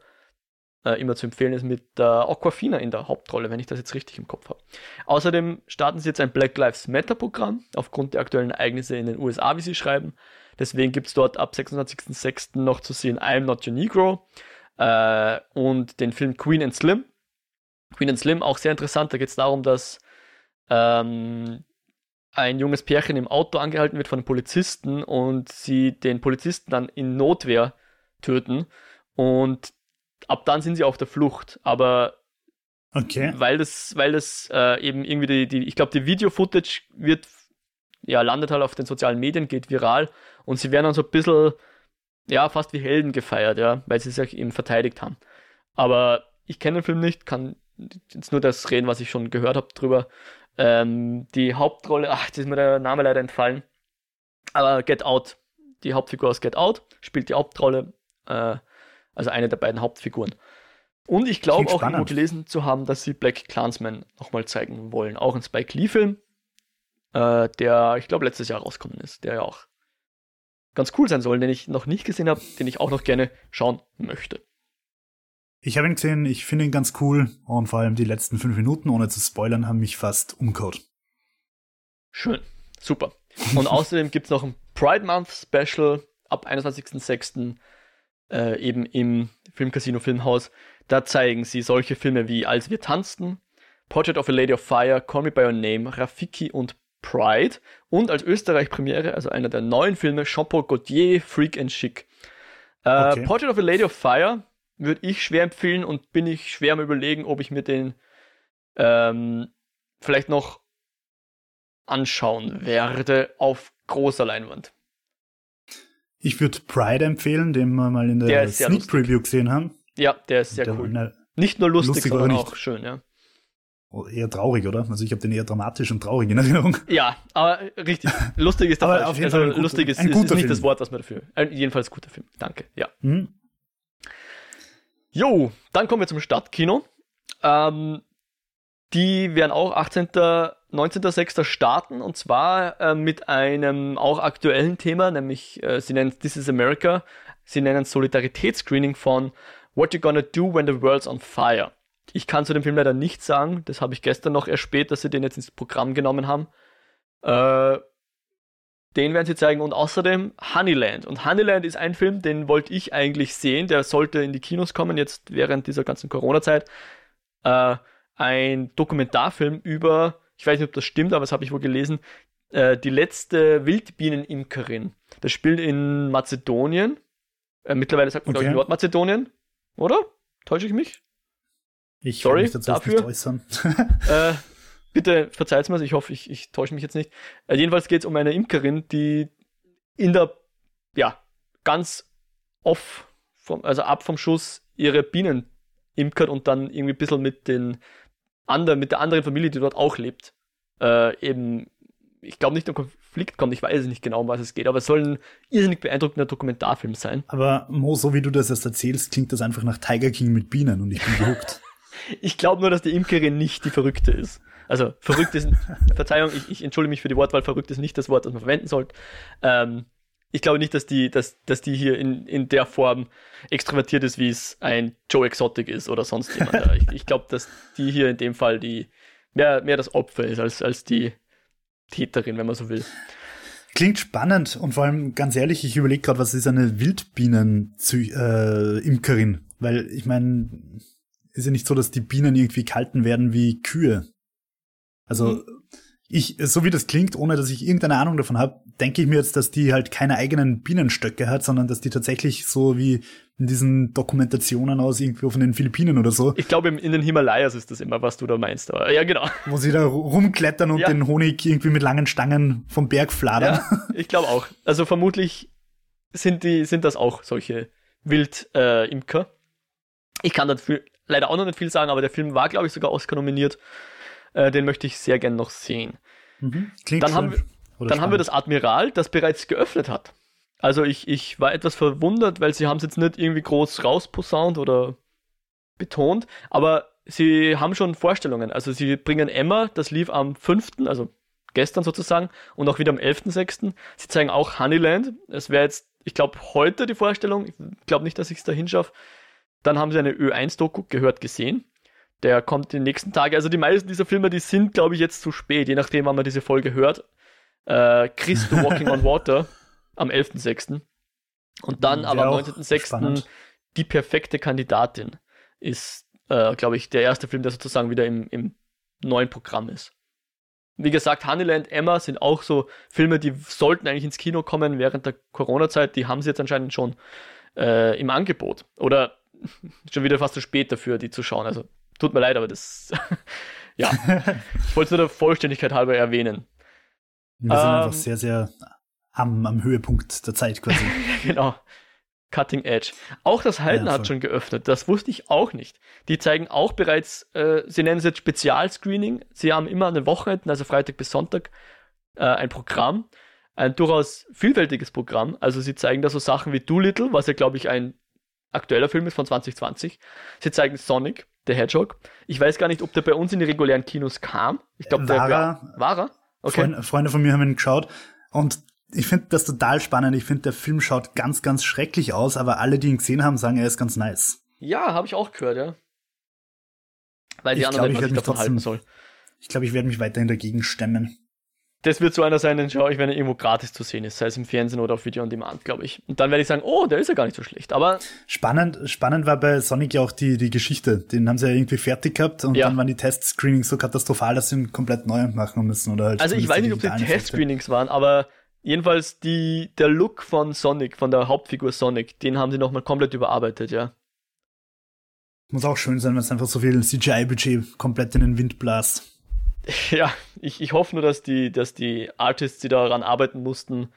äh, immer zu empfehlen ist mit äh, Aquafina in der Hauptrolle, wenn ich das jetzt richtig im Kopf habe. Außerdem starten sie jetzt ein Black Lives Matter Programm aufgrund der aktuellen Ereignisse in den USA, wie sie schreiben. Deswegen gibt es dort ab 26.06. noch zu sehen I'm Not Your Negro äh, und den Film Queen and Slim. Queen and Slim auch sehr interessant. Da geht es darum, dass ähm, ein junges Pärchen im Auto angehalten wird von Polizisten und sie den Polizisten dann in Notwehr töten. Und ab dann sind sie auf der Flucht. Aber okay. weil das, weil das äh, eben irgendwie die, die ich glaube, die Video-Footage wird, ja, landet halt auf den sozialen Medien, geht viral und sie werden dann so ein bisschen, ja, fast wie Helden gefeiert, ja, weil sie sich eben verteidigt haben. Aber ich kenne den Film nicht, kann jetzt nur das reden, was ich schon gehört habe drüber. Ähm, die Hauptrolle, ach, jetzt ist mir der Name leider entfallen. Aber Get Out, die Hauptfigur aus Get Out, spielt die Hauptrolle, äh, also eine der beiden Hauptfiguren. Und ich glaube auch irgendwo gelesen zu haben, dass sie Black Clansman nochmal zeigen wollen. Auch ein Spike Lee-Film, äh, der, ich glaube, letztes Jahr rausgekommen ist, der ja auch ganz cool sein soll, den ich noch nicht gesehen habe, den ich auch noch gerne schauen möchte. Ich habe ihn gesehen, ich finde ihn ganz cool und vor allem die letzten fünf Minuten, ohne zu spoilern, haben mich fast umgehauen. Schön, super. Und außerdem gibt es noch ein Pride Month Special ab 21.06. Äh, eben im Filmcasino Filmhaus. Da zeigen sie solche Filme wie Als wir tanzten, Portrait of a Lady of Fire, Call Me By Your Name, Rafiki und Pride und als Österreich-Premiere, also einer der neuen Filme, Jean-Paul Gaultier, Freak and Chic. Äh, okay. Portrait of a Lady of Fire würde ich schwer empfehlen und bin ich schwer am überlegen, ob ich mir den ähm, vielleicht noch anschauen werde auf großer Leinwand. Ich würde Pride empfehlen, den wir mal in der, der Sneak Preview gesehen haben. Ja, der ist sehr der cool. Nicht nur lustig, lustig sondern auch schön, ja. Oh, eher traurig, oder? Also ich habe den eher dramatisch und traurig in Erinnerung. Ja, aber richtig. Lustig ist der aber Auf jeden also, Fall lustig ist, ist, ist nicht Film. das Wort, was man dafür. Äh, jedenfalls guter Film. Danke. Ja. Mhm. Jo, dann kommen wir zum Stadtkino. Ähm, die werden auch 18. 19.06. starten und zwar äh, mit einem auch aktuellen Thema, nämlich äh, sie nennen This is America. Sie nennen Solidaritätsscreening von What You Gonna Do When the World's on Fire. Ich kann zu dem Film leider nichts sagen, das habe ich gestern noch erspäht, dass sie den jetzt ins Programm genommen haben. Äh, den werden sie zeigen und außerdem Honeyland. Und Honeyland ist ein Film, den wollte ich eigentlich sehen. Der sollte in die Kinos kommen, jetzt während dieser ganzen Corona-Zeit. Äh, ein Dokumentarfilm über, ich weiß nicht, ob das stimmt, aber das habe ich wohl gelesen, äh, die letzte Wildbienenimkerin. Das spielt in Mazedonien. Äh, mittlerweile sagt man, okay. glaube ich, Nordmazedonien. Oder? Täusche ich mich? Ich Sorry mich dazu dafür. nicht äußern. [LAUGHS] äh, bitte verzeiht's mir, ich hoffe, ich, ich täusche mich jetzt nicht. Äh, jedenfalls geht es um eine Imkerin, die in der, ja, ganz off, vom, also ab vom Schuss, ihre Bienen imkert und dann irgendwie ein bisschen mit den anderen, mit der anderen Familie, die dort auch lebt, äh, eben, ich glaube nicht in Konflikt kommt, ich weiß nicht genau, um was es geht, aber es soll ein irrsinnig beeindruckender Dokumentarfilm sein. Aber Mo, so wie du das jetzt erzählst, klingt das einfach nach Tiger King mit Bienen und ich bin gehuckt. [LAUGHS] Ich glaube nur, dass die Imkerin nicht die Verrückte ist. Also verrückt ist, [LAUGHS] Verzeihung, ich, ich entschuldige mich für die Wortwahl, verrückt ist nicht das Wort, das man verwenden sollte. Ähm, ich glaube nicht, dass die, dass, dass die hier in, in der Form extrovertiert ist, wie es ein Joe Exotic ist oder sonst jemand. ich ich glaube, dass die hier in dem Fall die mehr, mehr das Opfer ist als, als die Täterin, wenn man so will. Klingt spannend und vor allem ganz ehrlich, ich überlege gerade, was ist eine Wildbienen-Imkerin? Äh, Weil ich meine, ist ja nicht so, dass die Bienen irgendwie kalten werden wie Kühe. Also mhm. ich, so wie das klingt, ohne dass ich irgendeine Ahnung davon habe, denke ich mir jetzt, dass die halt keine eigenen Bienenstöcke hat, sondern dass die tatsächlich so wie in diesen Dokumentationen aus irgendwie von den Philippinen oder so. Ich glaube, in den Himalayas ist das immer, was du da meinst. Aber ja, genau. Wo sie da rumklettern und ja. den Honig irgendwie mit langen Stangen vom Berg fladern. Ja, ich glaube auch. Also vermutlich sind die, sind das auch solche Wildimker. Äh, ich kann dafür leider auch noch nicht viel sagen, aber der Film war, glaube ich, sogar Oscar nominiert. Äh, den möchte ich sehr gern noch sehen. Mhm. Klingt dann haben, wir, dann haben wir das Admiral, das bereits geöffnet hat. Also ich, ich war etwas verwundert, weil sie haben es jetzt nicht irgendwie groß rausposaunt oder betont, aber sie haben schon Vorstellungen. Also sie bringen Emma, das lief am 5., also gestern sozusagen, und auch wieder am 11.6. Sie zeigen auch Honeyland. Es wäre jetzt, ich glaube, heute die Vorstellung. Ich glaube nicht, dass ich es da hinschaffe. Dann haben sie eine Ö1-Doku gehört gesehen. Der kommt die nächsten Tage. Also die meisten dieser Filme, die sind, glaube ich, jetzt zu spät, je nachdem, wann man diese Folge hört. Äh, Christo Walking on Water [LAUGHS] am 11.06. Und dann aber am 19.06. Die perfekte Kandidatin ist, äh, glaube ich, der erste Film, der sozusagen wieder im, im neuen Programm ist. Wie gesagt, Honeyland, Emma sind auch so Filme, die sollten eigentlich ins Kino kommen während der Corona-Zeit. Die haben sie jetzt anscheinend schon äh, im Angebot. Oder [LAUGHS] schon wieder fast zu spät dafür, die zu schauen. Also tut mir leid, aber das, [LAUGHS] ja, ich wollte es nur der Vollständigkeit halber erwähnen. Wir sind ähm, einfach sehr, sehr am, am Höhepunkt der Zeit quasi. [LAUGHS] genau. Cutting Edge. Auch das Halten ja, hat schon geöffnet. Das wusste ich auch nicht. Die zeigen auch bereits, äh, sie nennen es jetzt Spezialscreening. Sie haben immer an den Wochenenden, also Freitag bis Sonntag, äh, ein Programm. Ein durchaus vielfältiges Programm. Also sie zeigen da so Sachen wie Doolittle, was ja, glaube ich, ein aktueller Film ist von 2020. Sie zeigen Sonic, the Hedgehog. Ich weiß gar nicht, ob der bei uns in die regulären Kinos kam. Ich glaube, der war, war er. Okay. Freunde, Freunde von mir haben ihn geschaut und ich finde das total spannend. Ich finde, der Film schaut ganz, ganz schrecklich aus, aber alle, die ihn gesehen haben, sagen, er ist ganz nice. Ja, habe ich auch gehört, ja. Weil die ich anderen glaub, ich, ich davon trotzdem, halten soll. Ich glaube, ich werde mich weiterhin dagegen stemmen das wird so einer sein, den schaue ich, wenn er irgendwo gratis zu sehen ist, sei es im Fernsehen oder auf Video on Demand, glaube ich. Und dann werde ich sagen, oh, der ist ja gar nicht so schlecht. Aber spannend, spannend war bei Sonic ja auch die, die Geschichte. Den haben sie ja irgendwie fertig gehabt und ja. dann waren die Test-Screenings so katastrophal, dass sie ihn komplett neu machen müssen. Oder halt also ich weiß nicht, ob sie Test-Screenings waren, aber jedenfalls die, der Look von Sonic, von der Hauptfigur Sonic, den haben sie nochmal komplett überarbeitet, ja. Muss auch schön sein, wenn es einfach so viel CGI-Budget komplett in den Wind blast. [LAUGHS] ja, ich, ich hoffe nur, dass die, dass die Artists, die daran arbeiten mussten,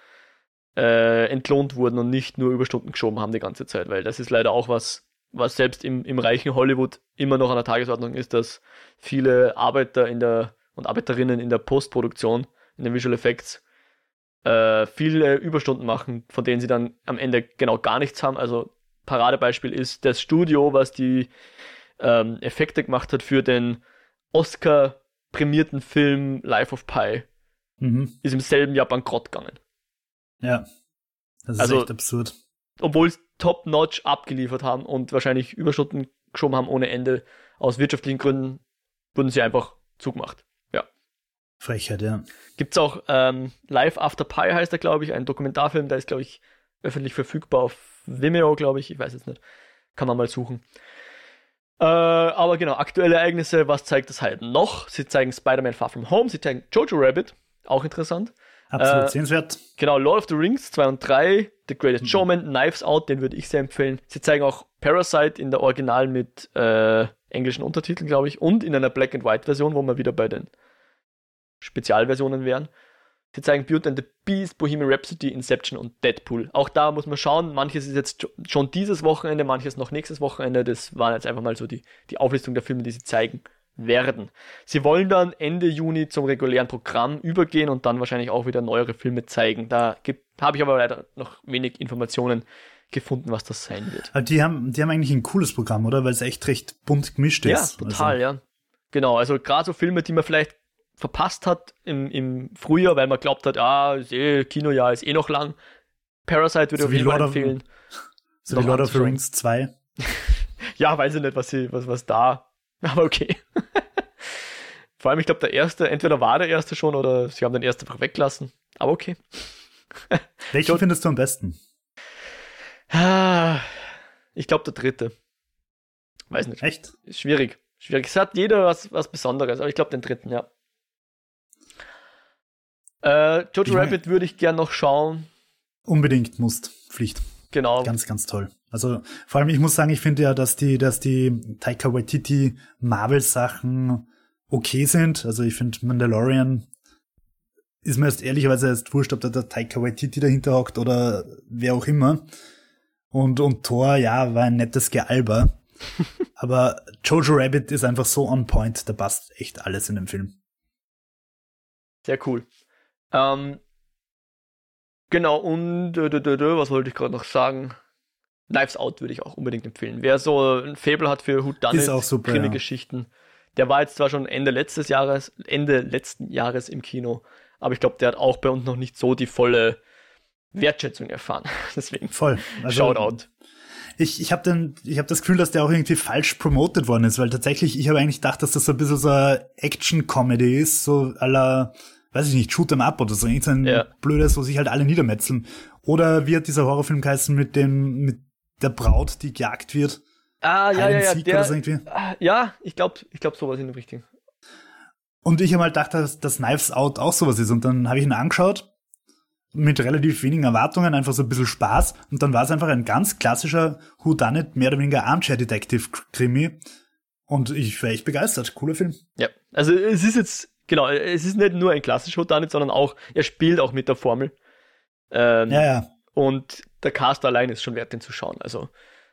äh, entlohnt wurden und nicht nur Überstunden geschoben haben die ganze Zeit, weil das ist leider auch was, was selbst im, im reichen Hollywood immer noch an der Tagesordnung ist, dass viele Arbeiter in der und Arbeiterinnen in der Postproduktion, in den Visual Effects, äh, viele Überstunden machen, von denen sie dann am Ende genau gar nichts haben. Also Paradebeispiel ist das Studio, was die ähm, Effekte gemacht hat für den Oscar prämierten Film Life of Pi mhm. ist im selben Jahr bankrott gegangen. Ja, das ist also, echt absurd. Obwohl sie top-notch abgeliefert haben und wahrscheinlich Überstunden geschoben haben ohne Ende, aus wirtschaftlichen Gründen wurden sie einfach zugemacht. Ja. Frechheit, ja. Gibt's auch ähm, Live After Pi heißt er, glaube ich, ein Dokumentarfilm, der ist, glaube ich, öffentlich verfügbar auf Vimeo, glaube ich, ich weiß jetzt nicht. Kann man mal suchen. Äh, aber genau, aktuelle Ereignisse, was zeigt das halt noch? Sie zeigen Spider-Man Far From Home, sie zeigen Jojo Rabbit, auch interessant. Absolut äh, sehenswert. Genau, Lord of the Rings 2 und 3, The Greatest mhm. Showman, Knives Out, den würde ich sehr empfehlen. Sie zeigen auch Parasite in der Original mit äh, englischen Untertiteln, glaube ich, und in einer Black-and-White-Version, wo wir wieder bei den Spezialversionen wären. Sie zeigen Beauty and the Beast, Bohemian Rhapsody, Inception und Deadpool. Auch da muss man schauen, manches ist jetzt schon dieses Wochenende, manches noch nächstes Wochenende. Das waren jetzt einfach mal so die, die Auflistung der Filme, die sie zeigen werden. Sie wollen dann Ende Juni zum regulären Programm übergehen und dann wahrscheinlich auch wieder neuere Filme zeigen. Da habe ich aber leider noch wenig Informationen gefunden, was das sein wird. Aber die haben, die haben eigentlich ein cooles Programm, oder? Weil es echt recht bunt gemischt ist. Ja, total, also. ja. Genau, also gerade so Filme, die man vielleicht verpasst hat im, im Frühjahr, weil man glaubt hat, ah, ist eh, Kinojahr ist eh noch lang. Parasite würde so ich auf jeden Fall empfehlen. So wie Lord of the Rings 2. [LAUGHS] ja, weiß ich nicht, was, sie, was, was da, aber okay. [LAUGHS] Vor allem, ich glaube, der erste, entweder war der erste schon oder sie haben den ersten einfach weggelassen. Aber okay. [LAUGHS] Welchen findest du am besten? Ah, ich glaube, der dritte. Weiß nicht. Echt? Schwierig. Schwierig. Es hat jeder was, was Besonderes, aber ich glaube den dritten, ja. Äh, Jojo Rabbit würde ich gern noch schauen. Unbedingt musst. Pflicht. Genau. Ganz, ganz toll. Also vor allem, ich muss sagen, ich finde ja, dass die, dass die Taika Waititi Marvel-Sachen okay sind. Also ich finde Mandalorian ist mir erst ehrlicherweise erst wurscht, ob da der Taika Waititi dahinter hockt oder wer auch immer. Und, und Thor, ja, war ein nettes Gealber. [LAUGHS] Aber Jojo Rabbit ist einfach so on point, da passt echt alles in dem Film. Sehr cool. Ähm, genau, und was wollte ich gerade noch sagen? Knives Out würde ich auch unbedingt empfehlen. Wer so ein Fable hat für Who Done It, Krimi-Geschichten, ja. der war jetzt zwar schon Ende letztes Jahres, Ende letzten Jahres im Kino, aber ich glaube, der hat auch bei uns noch nicht so die volle Wertschätzung erfahren. [LAUGHS] Deswegen Voll. Also, Shoutout. Ich, ich habe habe das Gefühl, dass der auch irgendwie falsch promoted worden ist, weil tatsächlich, ich habe eigentlich gedacht, dass das so ein bisschen so eine Action-Comedy ist, so aller, weiß ich nicht, Shoot 'em Up oder so, irgend so ein ja. blödes, wo sich halt alle niedermetzeln. Oder wie hat dieser Horrorfilm geheißen mit dem, mit der Braut, die gejagt wird? Ah, ja, ja, ja, der, so ah, ja, ich glaube, ich glaube sowas in dem Richtigen. Und ich habe mal gedacht, dass, dass Knives Out auch sowas ist. Und dann habe ich ihn angeschaut mit relativ wenigen Erwartungen, einfach so ein bisschen Spaß. Und dann war es einfach ein ganz klassischer Whodunit, mehr oder weniger Armchair Detective Krimi. Und ich war echt begeistert. Cooler Film. Ja, also es ist jetzt, genau, es ist nicht nur ein klassischer Whodunit, sondern auch, er spielt auch mit der Formel. Ähm, ja, ja. Und der Cast allein ist schon wert, den zu schauen. Also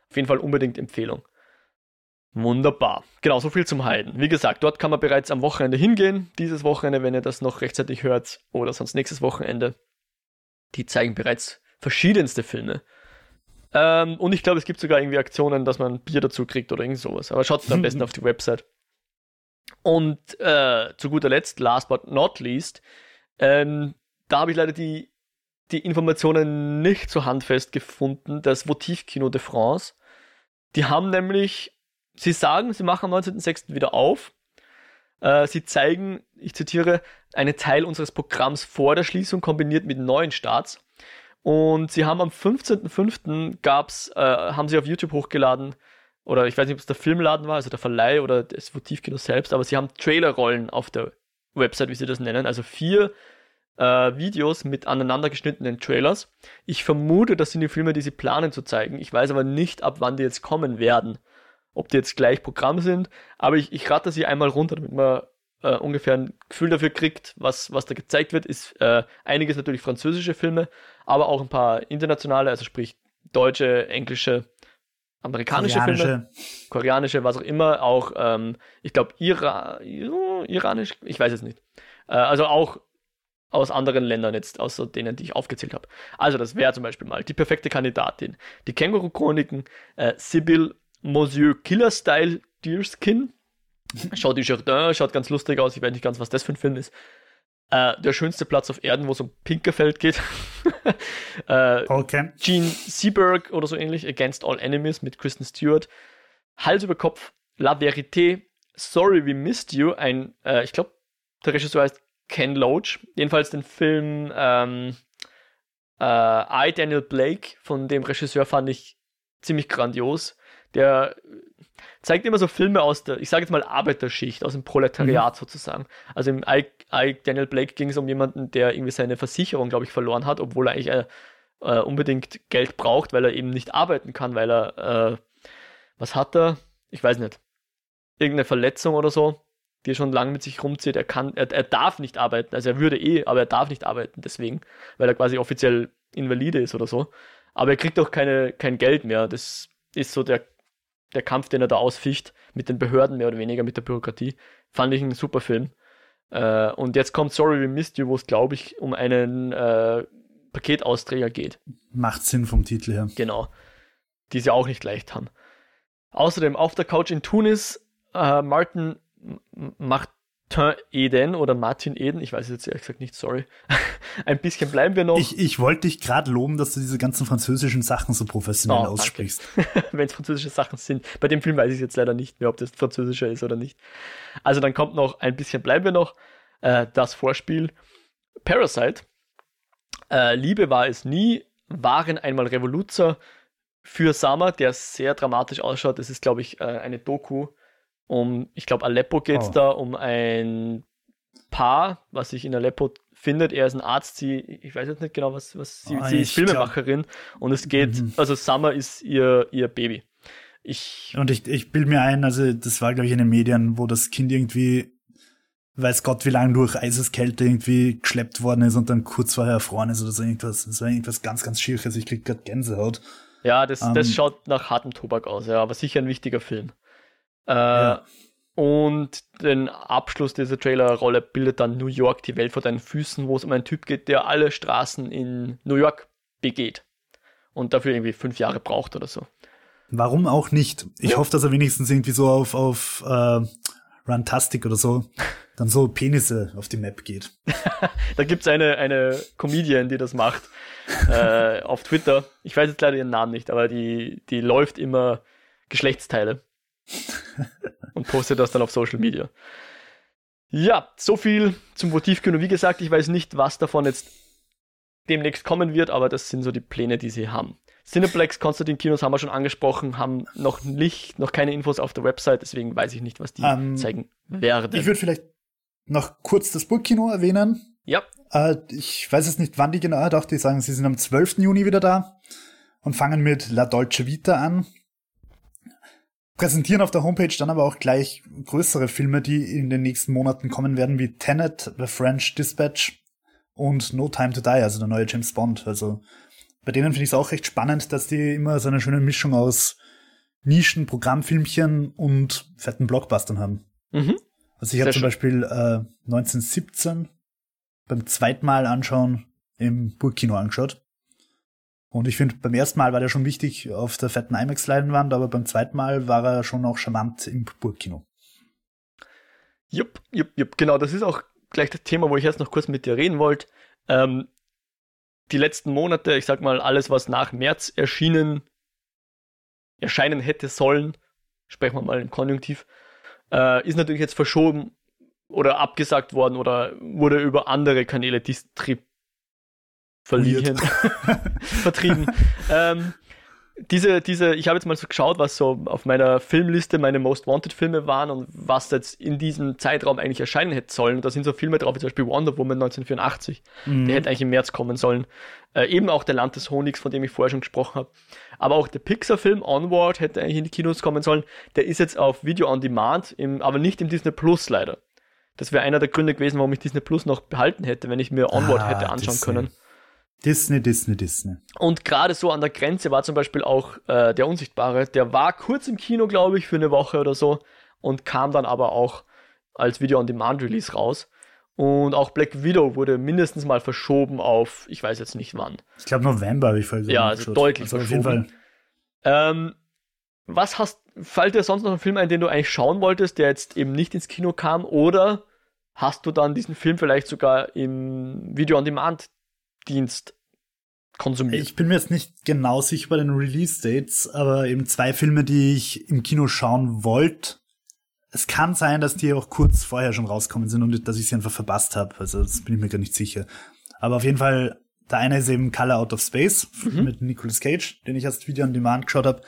auf jeden Fall unbedingt Empfehlung. Wunderbar. Genau, so viel zum Heiden. Wie gesagt, dort kann man bereits am Wochenende hingehen. Dieses Wochenende, wenn ihr das noch rechtzeitig hört, oder sonst nächstes Wochenende. Die zeigen bereits verschiedenste Filme. Ähm, und ich glaube, es gibt sogar irgendwie Aktionen, dass man Bier dazu kriegt oder irgend sowas. Aber schaut am [LAUGHS] besten auf die Website. Und äh, zu guter Letzt, last but not least, ähm, da habe ich leider die, die Informationen nicht so handfest gefunden, das Votivkino de France. Die haben nämlich, sie sagen, sie machen am 19.06. wieder auf. Äh, sie zeigen, ich zitiere, einen Teil unseres Programms vor der Schließung kombiniert mit neuen Starts. Und sie haben am 15.05. gab's, äh, haben sie auf YouTube hochgeladen, oder ich weiß nicht, ob es der Filmladen war, also der Verleih oder das Votivkino selbst, aber sie haben Trailerrollen auf der Website, wie sie das nennen. Also vier äh, Videos mit aneinander geschnittenen Trailers. Ich vermute, das sind die Filme, die sie planen zu zeigen. Ich weiß aber nicht, ab wann die jetzt kommen werden ob die jetzt gleich Programm sind, aber ich, ich rate sie einmal runter, damit man äh, ungefähr ein Gefühl dafür kriegt, was, was da gezeigt wird, ist äh, einiges natürlich französische Filme, aber auch ein paar internationale, also sprich deutsche, englische, amerikanische koreanische. Filme, koreanische, was auch immer, auch, ähm, ich glaube, Ira iranisch, ich weiß es nicht. Äh, also auch aus anderen Ländern jetzt, außer denen, die ich aufgezählt habe. Also das wäre zum Beispiel mal die perfekte Kandidatin. Die Känguru-Chroniken, äh, Sibyl Monsieur Killer Style Deerskin. [LAUGHS] Schaut die Jardin, schaut ganz lustig aus. Ich weiß nicht ganz, was das für ein Film ist. Äh, der schönste Platz auf Erden, wo es um Pinkerfeld geht. [LAUGHS] äh, okay. Gene Seberg oder so ähnlich. Against All Enemies mit Kristen Stewart. Hals über Kopf. La Vérité. Sorry We Missed You. Ein, äh, ich glaube, der Regisseur heißt Ken Loach. Jedenfalls den Film ähm, äh, I, Daniel Blake von dem Regisseur fand ich ziemlich grandios der zeigt immer so Filme aus der, ich sage jetzt mal Arbeiterschicht, aus dem Proletariat mhm. sozusagen. Also im I, I, Daniel Blake ging es um jemanden, der irgendwie seine Versicherung, glaube ich, verloren hat, obwohl er eigentlich äh, äh, unbedingt Geld braucht, weil er eben nicht arbeiten kann, weil er, äh, was hat er? Ich weiß nicht. irgendeine Verletzung oder so, die er schon lange mit sich rumzieht. Er kann, er, er darf nicht arbeiten. Also er würde eh, aber er darf nicht arbeiten deswegen, weil er quasi offiziell Invalide ist oder so. Aber er kriegt auch keine, kein Geld mehr. Das ist so der, der Kampf, den er da ausficht mit den Behörden mehr oder weniger, mit der Bürokratie. Fand ich einen super Film. Äh, und jetzt kommt Sorry We Missed You, wo es, glaube ich, um einen äh, Paketausträger geht. Macht Sinn vom Titel her. Genau. Die sie auch nicht leicht haben. Außerdem auf der Couch in Tunis, äh, Martin macht Eden oder Martin Eden, ich weiß es jetzt ehrlich gesagt nicht, sorry. [LAUGHS] Ein bisschen bleiben wir noch. Ich, ich wollte dich gerade loben, dass du diese ganzen französischen Sachen so professionell oh, aussprichst. [LAUGHS] Wenn es französische Sachen sind. Bei dem Film weiß ich jetzt leider nicht mehr, ob das französischer ist oder nicht. Also dann kommt noch ein bisschen bleiben wir noch. Äh, das Vorspiel Parasite. Äh, Liebe war es nie, waren einmal Revoluzer für Summer, der sehr dramatisch ausschaut. Das ist, glaube ich, äh, eine Doku um, ich glaube, Aleppo geht es oh. da um ein Paar, was sich in Aleppo findet. Er ist ein Arzt, sie, ich weiß jetzt nicht genau, was, was sie, oh, sie ist Filmemacherin glaub... und es geht, mhm. also Summer ist ihr, ihr Baby. Ich, und ich, ich bilde mir ein, also das war, glaube ich, in den Medien, wo das Kind irgendwie, weiß Gott, wie lange durch Eiseskälte irgendwie geschleppt worden ist und dann kurz vorher erfroren ist oder so irgendwas. Das war irgendwas ganz, ganz Schieres. Ich krieg gerade Gänsehaut. Ja, das, um, das ähm, schaut nach hartem Tobak aus, ja, aber sicher ein wichtiger Film. Äh, ja. Und den Abschluss dieser Trailerrolle bildet dann New York, die Welt vor deinen Füßen, wo es um einen Typ geht, der alle Straßen in New York begeht. Und dafür irgendwie fünf Jahre braucht oder so. Warum auch nicht? Ich ja. hoffe, dass er wenigstens irgendwie so auf, auf äh, Runtastic oder so [LAUGHS] dann so Penisse auf die Map geht. [LAUGHS] da gibt's eine, eine Comedian, die das macht [LAUGHS] äh, auf Twitter. Ich weiß jetzt leider ihren Namen nicht, aber die, die läuft immer Geschlechtsteile [LAUGHS] und poste das dann auf Social Media. Ja, so viel zum Motivkino. Wie gesagt, ich weiß nicht, was davon jetzt demnächst kommen wird, aber das sind so die Pläne, die sie haben. Cineplex, Konstantin Kinos haben wir schon angesprochen, haben noch nicht, noch keine Infos auf der Website, deswegen weiß ich nicht, was die ähm, zeigen werden. Ich würde vielleicht noch kurz das Burgkino erwähnen. Ja. Äh, ich weiß es nicht, wann die genau, doch, die sagen, sie sind am 12. Juni wieder da und fangen mit La Dolce Vita an präsentieren auf der Homepage dann aber auch gleich größere Filme, die in den nächsten Monaten kommen werden, wie Tenet, The French Dispatch und No Time to Die, also der neue James Bond. Also bei denen finde ich es auch recht spannend, dass die immer so eine schöne Mischung aus Nischen, Programmfilmchen und fetten Blockbustern haben. Mhm. Also ich habe zum Beispiel äh, 1917 beim zweiten Mal anschauen im Burgkino angeschaut. Und ich finde, beim ersten Mal war der schon wichtig auf der fetten IMAX-Leinwand, aber beim zweiten Mal war er schon auch charmant im Burgkino. Jupp, jupp, jupp, genau, das ist auch gleich das Thema, wo ich jetzt noch kurz mit dir reden wollte. Ähm, die letzten Monate, ich sag mal, alles, was nach März erschienen, erscheinen hätte sollen, sprechen wir mal im Konjunktiv, äh, ist natürlich jetzt verschoben oder abgesagt worden oder wurde über andere Kanäle distrib verlieren, [LAUGHS] vertrieben. ähm, diese, diese, ich habe jetzt mal so geschaut, was so auf meiner Filmliste meine Most Wanted Filme waren und was jetzt in diesem Zeitraum eigentlich erscheinen hätte sollen. Und da sind so Filme drauf, wie zum Beispiel Wonder Woman 1984. Mhm. Der hätte eigentlich im März kommen sollen. Äh, eben auch der Land des Honigs, von dem ich vorher schon gesprochen habe. Aber auch der Pixar-Film Onward hätte eigentlich in die Kinos kommen sollen. Der ist jetzt auf Video on Demand, im, aber nicht im Disney Plus leider. Das wäre einer der Gründe gewesen, warum ich Disney Plus noch behalten hätte, wenn ich mir Onward ah, hätte anschauen Disney. können. Disney, Disney, Disney. Und gerade so an der Grenze war zum Beispiel auch äh, der Unsichtbare. Der war kurz im Kino, glaube ich, für eine Woche oder so und kam dann aber auch als Video-on-Demand-Release raus. Und auch Black Widow wurde mindestens mal verschoben auf, ich weiß jetzt nicht wann. Ich glaube November habe ich vorhin Ja, also deutlich also verschoben. Auf jeden Fall. Ähm, was hast, fällt dir sonst noch ein Film ein, den du eigentlich schauen wolltest, der jetzt eben nicht ins Kino kam? Oder hast du dann diesen Film vielleicht sogar im Video-on-Demand Dienst konsumiert. Ich bin mir jetzt nicht genau sicher bei den Release-Dates, aber eben zwei Filme, die ich im Kino schauen wollte. Es kann sein, dass die auch kurz vorher schon rauskommen sind und dass ich sie einfach verpasst habe. Also das bin ich mir gar nicht sicher. Aber auf jeden Fall, der eine ist eben Color Out of Space mhm. mit Nicolas Cage, den ich erst Video on Demand geschaut habe.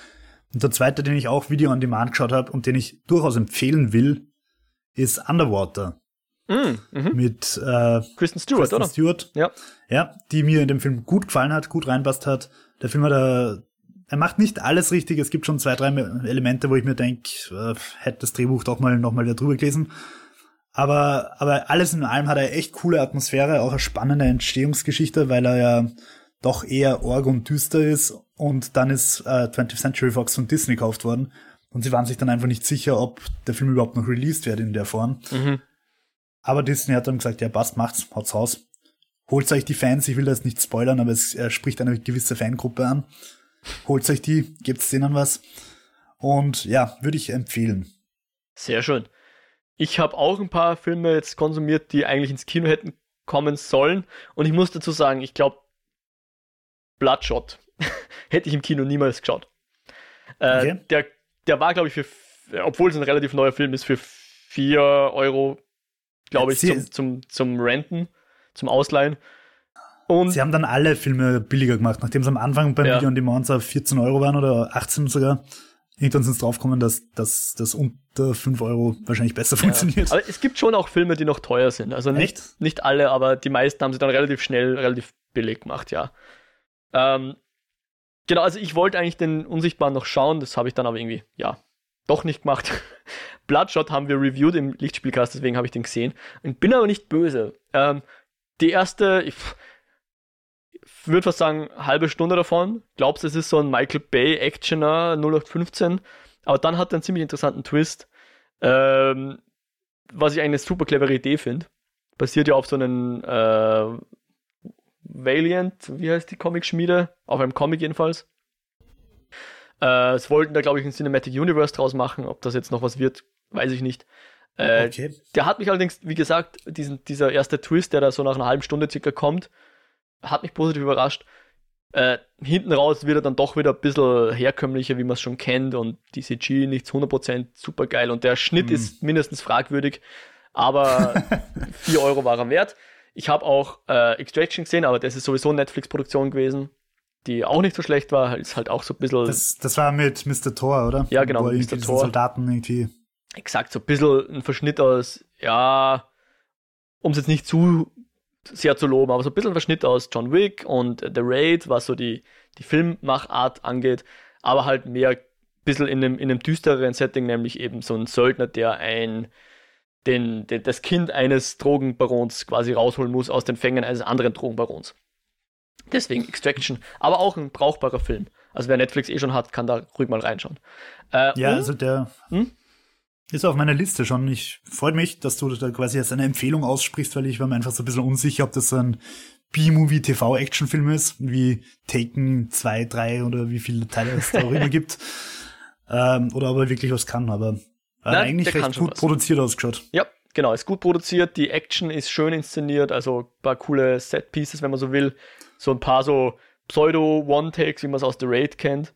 Und der zweite, den ich auch Video on Demand geschaut habe und den ich durchaus empfehlen will, ist Underwater Mm, mhm. Mit äh, Kristen Stewart, Kristen oder? Stewart. Ja. Ja, die mir in dem Film gut gefallen hat, gut reinpasst hat. Der Film hat eine er macht nicht alles richtig. Es gibt schon zwei, drei Elemente, wo ich mir denke, äh, hätte das Drehbuch doch mal noch mal darüber gelesen. Aber, aber alles in allem hat er echt coole Atmosphäre, auch eine spannende Entstehungsgeschichte, weil er ja doch eher org und düster ist. Und dann ist äh, 20th Century Fox von Disney gekauft worden. Und sie waren sich dann einfach nicht sicher, ob der Film überhaupt noch released wird in der Form. Mhm. Aber Disney hat dann gesagt, ja, passt, macht's, haut's raus. Holt euch die Fans, ich will das nicht spoilern, aber es äh, spricht eine gewisse Fangruppe an. Holt euch die, gebt's denen was. Und ja, würde ich empfehlen. Sehr schön. Ich habe auch ein paar Filme jetzt konsumiert, die eigentlich ins Kino hätten kommen sollen. Und ich muss dazu sagen, ich glaube, Bloodshot [LAUGHS] hätte ich im Kino niemals geschaut. Äh, okay. der, der war, glaube ich, für, obwohl es ein relativ neuer Film ist, für 4 Euro, glaube ich, zum, zum, zum Renten, zum Ausleihen. Und sie haben dann alle Filme billiger gemacht, nachdem sie am Anfang beim ja. Video on Demand auf 14 Euro waren oder 18 sogar. Irgendwann sind sie draufgekommen, dass, dass das unter 5 Euro wahrscheinlich besser ja. funktioniert. Aber es gibt schon auch Filme, die noch teuer sind. Also nicht, Echt? nicht alle, aber die meisten haben sie dann relativ schnell, relativ billig gemacht, ja. Ähm, genau, also ich wollte eigentlich den Unsichtbaren noch schauen, das habe ich dann aber irgendwie, ja, doch nicht gemacht. Bloodshot haben wir reviewed im Lichtspielcast, deswegen habe ich den gesehen. Und bin aber nicht böse. Ähm, die erste, ich, würde fast sagen, halbe Stunde davon. Glaubst, es ist so ein Michael Bay Actioner 0815. Aber dann hat er einen ziemlich interessanten Twist, ähm, was ich eine super clevere Idee finde. Basiert ja auf so einem äh, Valiant, wie heißt die Comic-Schmiede? Auf einem Comic jedenfalls. Äh, es wollten da, glaube ich, ein Cinematic Universe draus machen. Ob das jetzt noch was wird, weiß ich nicht. Äh, okay. Der hat mich allerdings, wie gesagt, diesen, dieser erste Twist, der da so nach einer halben Stunde circa kommt, hat mich positiv überrascht. Äh, hinten raus wird er dann doch wieder ein bisschen herkömmlicher, wie man es schon kennt und die CG nicht 100% super geil und der Schnitt mm. ist mindestens fragwürdig, aber [LAUGHS] 4 Euro war er wert. Ich habe auch äh, Extraction gesehen, aber das ist sowieso Netflix-Produktion gewesen, die auch nicht so schlecht war, ist halt auch so ein bisschen... Das, das war mit Mr. Thor, oder? Ja, genau, Wo Mr. Thor. Soldaten irgendwie... Exakt, so ein bisschen ein Verschnitt aus, ja, um es jetzt nicht zu sehr zu loben, aber so ein bisschen Verschnitt aus John Wick und The Raid, was so die, die Filmmachart angeht, aber halt mehr ein bisschen in einem, in einem düstereren Setting, nämlich eben so ein Söldner, der ein den, den, das Kind eines Drogenbarons quasi rausholen muss aus den Fängen eines anderen Drogenbarons. Deswegen Extraction, aber auch ein brauchbarer Film. Also wer Netflix eh schon hat, kann da ruhig mal reinschauen. Äh, ja, also der, hm? Ist auf meiner Liste schon. Ich freue mich, dass du da quasi jetzt eine Empfehlung aussprichst, weil ich war mir einfach so ein bisschen unsicher, ob das so ein B-Movie TV-Action-Film ist, wie Taken 2, 3 oder wie viele Teile es da auch immer gibt. [LAUGHS] Ähm, oder ob er wirklich was kann, aber äh, Nein, eigentlich recht gut produziert ausgeschaut. Ja, genau, ist gut produziert, die Action ist schön inszeniert, also ein paar coole Set-Pieces, wenn man so will. So ein paar so Pseudo-One-Takes, wie man es aus The Raid kennt.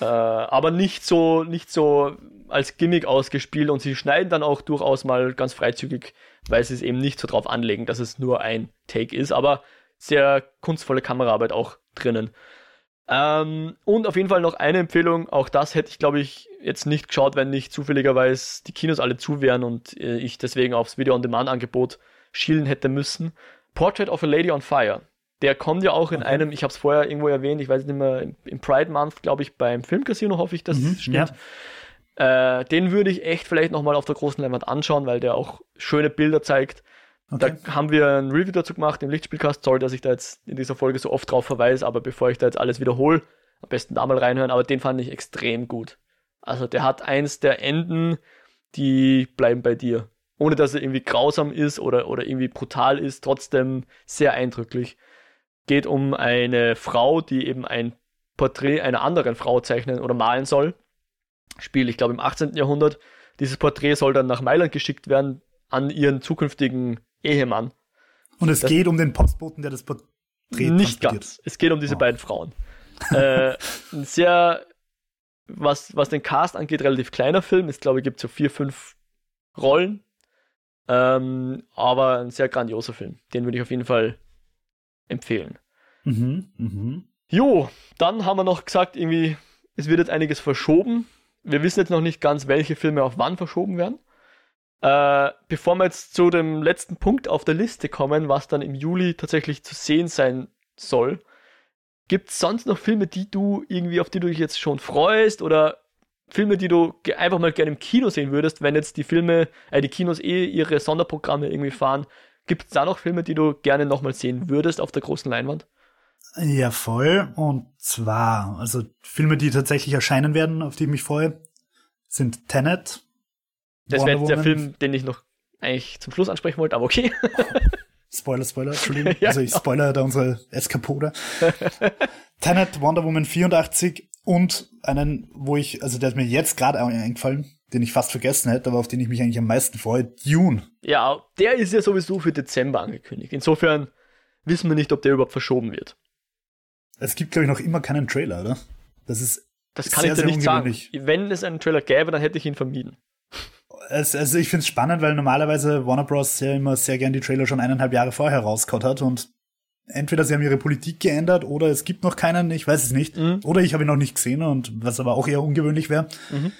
Äh, aber nicht so, nicht so als Gimmick ausgespielt und sie schneiden dann auch durchaus mal ganz freizügig, weil sie es eben nicht so drauf anlegen, dass es nur ein Take ist, aber sehr kunstvolle Kameraarbeit auch drinnen. Ähm, und auf jeden Fall noch eine Empfehlung, auch das hätte ich glaube ich jetzt nicht geschaut, wenn nicht zufälligerweise die Kinos alle zu wären und äh, ich deswegen aufs Video-on-Demand-Angebot schielen hätte müssen. Portrait of a Lady on Fire. Der kommt ja auch in okay. einem, ich habe es vorher irgendwo erwähnt, ich weiß nicht mehr, im Pride Month, glaube ich, beim Filmcasino, hoffe ich, dass mhm, stimmt. Ja. Äh, den würde ich echt vielleicht nochmal auf der großen Leinwand anschauen, weil der auch schöne Bilder zeigt. Okay. Da haben wir ein Review dazu gemacht im Lichtspielcast. Sorry, dass ich da jetzt in dieser Folge so oft drauf verweise, aber bevor ich da jetzt alles wiederhole, am besten da mal reinhören. Aber den fand ich extrem gut. Also der hat eins der Enden, die bleiben bei dir. Ohne dass er irgendwie grausam ist oder, oder irgendwie brutal ist, trotzdem sehr eindrücklich geht um eine Frau, die eben ein Porträt einer anderen Frau zeichnen oder malen soll. Spiel, ich glaube, im 18. Jahrhundert. Dieses Porträt soll dann nach Mailand geschickt werden an ihren zukünftigen Ehemann. Und es das geht um den Postboten, der das Porträt Nicht ganz. Es geht um diese oh. beiden Frauen. [LAUGHS] äh, ein sehr, was, was den Cast angeht, relativ kleiner Film. Es glaube ich gibt so vier, fünf Rollen. Ähm, aber ein sehr grandioser Film. Den würde ich auf jeden Fall empfehlen. Mhm, mh. Jo, dann haben wir noch gesagt, irgendwie, es wird jetzt einiges verschoben. Wir wissen jetzt noch nicht ganz, welche Filme auf wann verschoben werden. Äh, bevor wir jetzt zu dem letzten Punkt auf der Liste kommen, was dann im Juli tatsächlich zu sehen sein soll, Gibt es sonst noch Filme, die du irgendwie, auf die du dich jetzt schon freust oder Filme, die du einfach mal gerne im Kino sehen würdest, wenn jetzt die Filme, äh, die Kinos eh ihre Sonderprogramme irgendwie fahren? Gibt es da noch Filme, die du gerne nochmal sehen würdest auf der großen Leinwand? Ja, voll. Und zwar, also Filme, die tatsächlich erscheinen werden, auf die ich mich freue, sind Tenet. Das wäre jetzt der Film, den ich noch eigentlich zum Schluss ansprechen wollte, aber okay. [LAUGHS] Spoiler, Spoiler, Entschuldigung. [LAUGHS] ja, also ich genau. spoiler da unsere Eskapode. [LAUGHS] Tenet, Wonder Woman 84 und einen, wo ich, also der ist mir jetzt gerade eingefallen, den ich fast vergessen hätte, aber auf den ich mich eigentlich am meisten freue, Dune. Ja, der ist ja sowieso für Dezember angekündigt. Insofern wissen wir nicht, ob der überhaupt verschoben wird. Es gibt, glaube ich, noch immer keinen Trailer, oder? Das ist. Das kann sehr, ich dir nicht sagen. Wenn es einen Trailer gäbe, dann hätte ich ihn vermieden. Also ich finde es spannend, weil normalerweise Warner Bros. ja immer sehr gern die Trailer schon eineinhalb Jahre vorher rausgehauen hat und entweder sie haben ihre Politik geändert oder es gibt noch keinen, ich weiß es nicht. Mhm. Oder ich habe ihn noch nicht gesehen und was aber auch eher ungewöhnlich wäre. Mhm.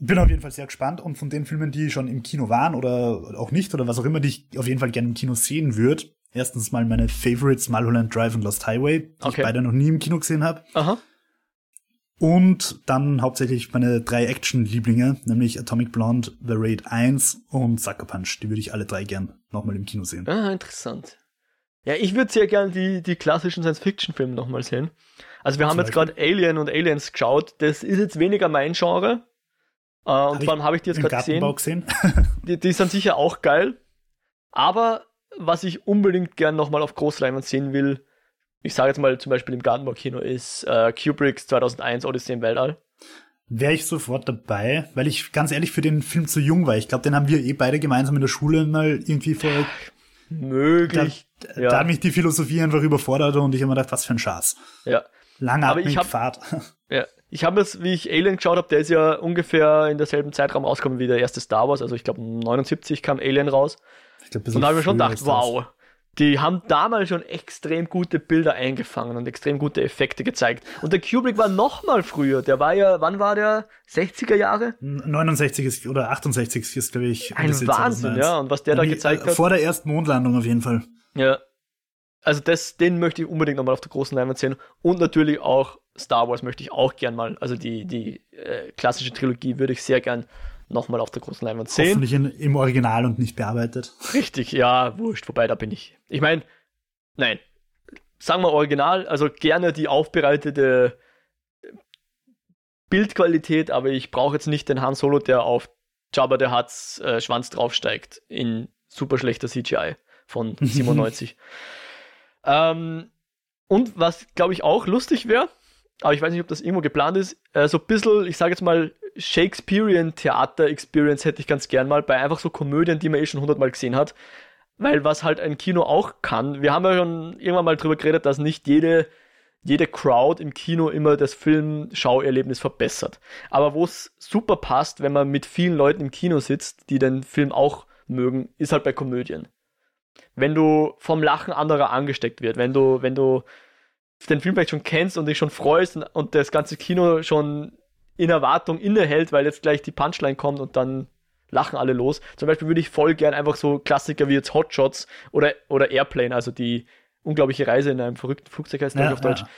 Bin auf jeden Fall sehr gespannt und von den Filmen, die schon im Kino waren oder auch nicht oder was auch immer, die ich auf jeden Fall gerne im Kino sehen würde. Erstens mal meine Favorites Mulholland Drive und Lost Highway, die okay. ich beide noch nie im Kino gesehen habe. Aha. Und dann hauptsächlich meine drei Action-Lieblinge, nämlich Atomic Blonde, The Raid 1 und Sucker Punch. Die würde ich alle drei gern nochmal im Kino sehen. Ah, interessant. Ja, ich würde sehr gern die, die klassischen Science-Fiction-Filme nochmal sehen. Also wir haben jetzt gerade Alien und Aliens geschaut. Das ist jetzt weniger mein Genre. Äh, und vor allem habe ich die jetzt gerade gesehen. gesehen? [LAUGHS] die, die sind sicher auch geil. Aber was ich unbedingt gern nochmal auf Großleinwand sehen will, ich sage jetzt mal zum Beispiel im Gartenbaukino, ist äh, Kubricks 2001 Odyssey im Weltall. Wäre ich sofort dabei, weil ich ganz ehrlich für den Film zu jung war. Ich glaube, den haben wir eh beide gemeinsam in der Schule mal irgendwie vor. Möglich. Da, ja. da hat mich die Philosophie einfach überfordert und ich habe mir gedacht, was für ein Schatz. Ja. Langatmig Fahrt. [LAUGHS] Ja. Ich habe es, wie ich Alien geschaut habe, der ist ja ungefähr in derselben Zeitraum rausgekommen wie der erste Star Wars. Also ich glaube 79 kam Alien raus. Ich glaub, und da habe ich mir schon gedacht, wow, die haben damals schon extrem gute Bilder eingefangen und extrem gute Effekte gezeigt. Und der Kubrick war noch mal früher. Der war ja, wann war der? 60er Jahre? 69 ist, oder 68 ist, glaube ich. Ein Wahnsinn, ja. Und was der da gezeigt hat. Vor der ersten Mondlandung auf jeden Fall. Ja. Also das, den möchte ich unbedingt nochmal auf der großen Leinwand sehen. Und natürlich auch Star Wars möchte ich auch gern mal. Also die, die äh, klassische Trilogie würde ich sehr gern nochmal auf der großen Leinwand sehen. Hoffentlich in, im Original und nicht bearbeitet. [LAUGHS] Richtig, ja, wurscht, wobei da bin ich. Ich meine, nein, sagen wir Original, also gerne die aufbereitete Bildqualität, aber ich brauche jetzt nicht den Han Solo, der auf Jabba der Hutt's äh, Schwanz draufsteigt in super schlechter CGI von [LAUGHS] 97. ähm, und was, glaube ich, auch lustig wäre, aber ich weiß nicht, ob das irgendwo geplant ist, äh, so ein bisschen, ich sage jetzt mal, Shakespearean Theater Experience hätte ich ganz gern mal bei einfach so Komödien, die man eh schon hundertmal gesehen hat. Weil was halt ein Kino auch kann, wir haben ja schon irgendwann mal drüber geredet, dass nicht jede, jede Crowd im Kino immer das Filmschauerlebnis verbessert. Aber wo es super passt, wenn man mit vielen Leuten im Kino sitzt, die den Film auch mögen, ist halt bei Komödien. Wenn du vom Lachen anderer angesteckt wird, wenn du, wenn du den Film vielleicht schon kennst und dich schon freust und, und das ganze Kino schon in Erwartung innehält, weil jetzt gleich die Punchline kommt und dann lachen alle los. Zum Beispiel würde ich voll gern einfach so Klassiker wie jetzt Hotshots oder, oder Airplane, also die unglaubliche Reise in einem verrückten Flugzeug heißt ja, auf Deutsch. Ja.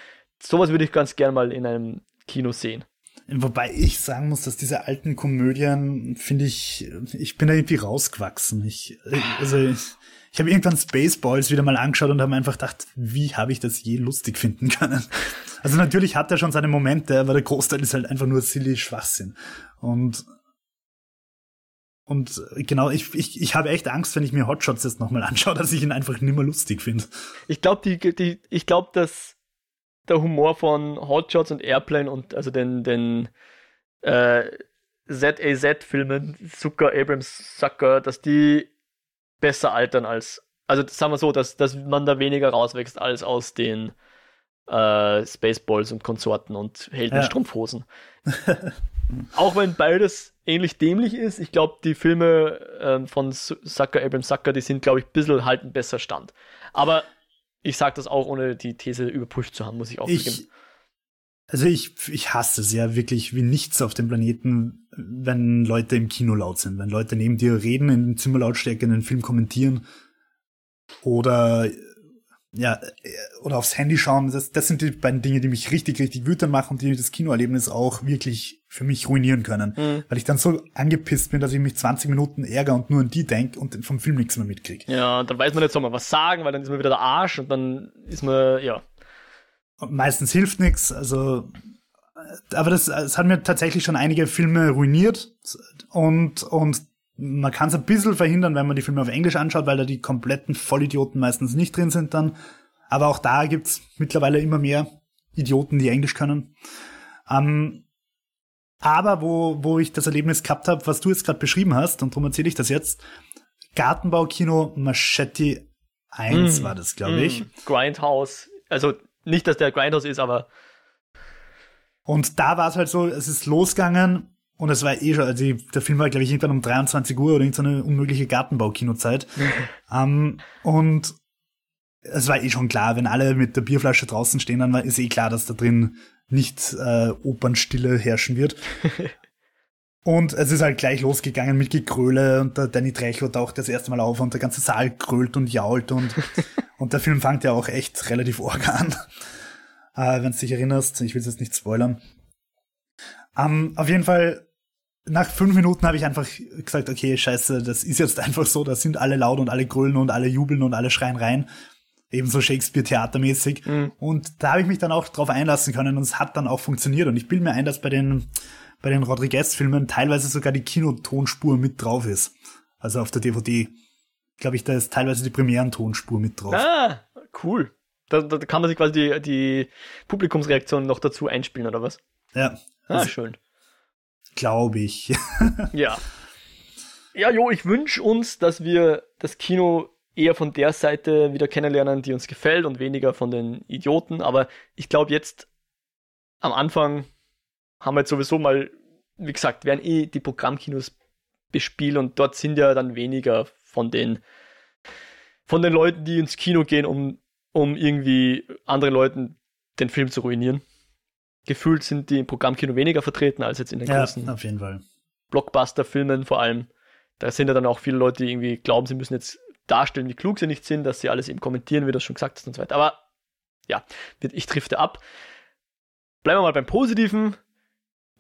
Sowas würde ich ganz gern mal in einem Kino sehen. Wobei ich sagen muss, dass diese alten Komödien, finde ich, ich bin da irgendwie rausgewachsen. Ich, also ich, ich habe irgendwann Spaceballs wieder mal angeschaut und habe einfach gedacht, wie habe ich das je lustig finden können? [LAUGHS] Also natürlich hat er schon seine Momente, aber der Großteil ist halt einfach nur silly Schwachsinn. Und und genau, ich, ich, ich habe echt Angst, wenn ich mir Hotshots jetzt nochmal anschaue, [LAUGHS] dass ich ihn einfach nimmer lustig finde. Ich glaube, die, die, ich glaube, dass der Humor von Hotshots und Airplane und also den, den äh, ZAZ-Filmen, Zucker, Abrams, Sucker, dass die besser altern als, also sagen wir so, dass, dass man da weniger rauswächst als aus den äh, Spaceballs und Konsorten und Heldenstrumpfhosen. Ja. [LAUGHS] Auch wenn beides ähnlich dämlich ist, ich glaube, die Filme äh, von Sucker, Abrams Sucker, die sind, glaube ich, ein bisschen halten besser Stand. Aber ich sage das auch, ohne die These überprüft zu haben, muss ich auch ich, Also ich, ich hasse es ja wirklich wie nichts auf dem Planeten, wenn Leute im Kino laut sind, wenn Leute neben dir reden, in Zimmerlautstärke in den Film kommentieren oder ja, oder aufs Handy schauen, das, das sind die beiden Dinge, die mich richtig, richtig wütend machen und die das Kinoerlebnis auch wirklich für mich ruinieren können. Mhm. Weil ich dann so angepisst bin, dass ich mich 20 Minuten ärgere und nur an die denke und vom Film nichts mehr mitkriege. Ja, dann weiß man nicht, soll man was sagen, weil dann ist man wieder der Arsch und dann ist man, ja. Und meistens hilft nichts, also aber das, das hat mir tatsächlich schon einige Filme ruiniert und, und man kann es ein bisschen verhindern, wenn man die Filme auf Englisch anschaut, weil da die kompletten Vollidioten meistens nicht drin sind dann. Aber auch da gibt's mittlerweile immer mehr Idioten, die Englisch können. Ähm, aber wo, wo ich das Erlebnis gehabt habe, was du jetzt gerade beschrieben hast, und darum erzähle ich das jetzt, Gartenbaukino Machete 1 mm, war das, glaube mm, ich. Grindhouse. Also nicht, dass der Grindhouse ist, aber. Und da war es halt so, es ist losgegangen und es war eh schon, also der Film war, glaube ich, irgendwann um 23 Uhr oder irgendeine unmögliche Gartenbaukinozeit. um, [LAUGHS] ähm, und es war eh schon klar, wenn alle mit der Bierflasche draußen stehen, dann war, ist eh klar, dass da drin nicht äh, Opernstille herrschen wird. [LAUGHS] und es ist halt gleich losgegangen mit Gekröle und der Danny Trecho taucht das erste Mal auf und der ganze Saal krölt und jault und, [LAUGHS] und der Film fängt ja auch echt relativ organ. [LAUGHS] Äh, wenn du dich erinnerst, ich will es jetzt nicht spoilern. Ähm, auf jeden Fall nach fünf Minuten habe ich einfach gesagt, okay, scheiße, das ist jetzt einfach so, da sind alle laut und alle grölen und alle jubeln und alle schreien rein. Ebenso Shakespeare-Theatermäßig. Mhm. Und da habe ich mich dann auch drauf einlassen können und es hat dann auch funktioniert. Und ich bilde mir ein, dass bei den, bei den Rodriguez-Filmen teilweise sogar die Kinotonspur mit drauf ist. Also auf der DVD. Glaube ich, da ist teilweise die Premierentonspur mit drauf. Ah, cool. Da, da kann man sich quasi die, die Publikumsreaktion noch dazu einspielen, oder was? Ja. Ah, schön. Glaube ich. [LAUGHS] ja. Ja, Jo, ich wünsche uns, dass wir das Kino eher von der Seite wieder kennenlernen, die uns gefällt und weniger von den Idioten. Aber ich glaube, jetzt am Anfang haben wir jetzt sowieso mal, wie gesagt, werden eh die Programmkinos bespielt und dort sind ja dann weniger von den, von den Leuten, die ins Kino gehen, um, um irgendwie anderen Leuten den Film zu ruinieren gefühlt sind die im Programmkino weniger vertreten als jetzt in den ja, großen auf jeden Fall. Blockbuster-Filmen vor allem. Da sind ja dann auch viele Leute, die irgendwie glauben, sie müssen jetzt darstellen, wie klug sie nicht sind, dass sie alles eben kommentieren, wie das schon gesagt ist und so weiter. Aber ja, ich drifte ab. Bleiben wir mal beim Positiven.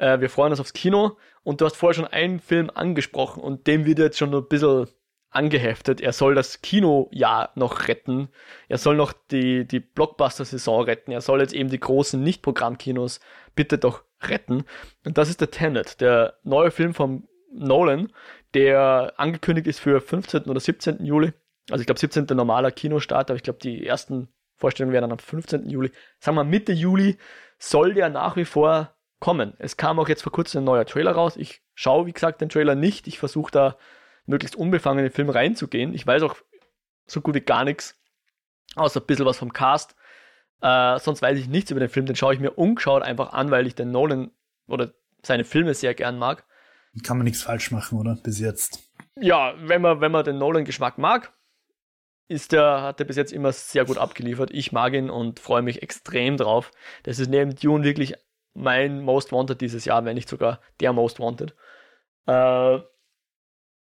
Äh, wir freuen uns aufs Kino und du hast vorher schon einen Film angesprochen und dem wird jetzt schon ein bisschen angeheftet. Er soll das Kinojahr noch retten. Er soll noch die, die Blockbuster-Saison retten. Er soll jetzt eben die großen Nicht-Programmkinos bitte doch retten. Und das ist der Tenet, der neue Film von Nolan, der angekündigt ist für 15. oder 17. Juli. Also ich glaube 17. normaler Kinostart, aber ich glaube die ersten Vorstellungen werden dann am 15. Juli. Sagen wir Mitte Juli soll der nach wie vor kommen. Es kam auch jetzt vor kurzem ein neuer Trailer raus. Ich schaue, wie gesagt, den Trailer nicht. Ich versuche da möglichst unbefangen in den Film reinzugehen. Ich weiß auch so gut wie gar nichts, außer ein bisschen was vom Cast. Äh, sonst weiß ich nichts über den Film, den schaue ich mir ungeschaut einfach an, weil ich den Nolan oder seine Filme sehr gern mag. Kann man nichts falsch machen, oder? Bis jetzt. Ja, wenn man, wenn man den Nolan-Geschmack mag, ist der, hat er bis jetzt immer sehr gut abgeliefert. Ich mag ihn und freue mich extrem drauf. Das ist neben Dune wirklich mein Most Wanted dieses Jahr, wenn nicht sogar der Most Wanted. Äh,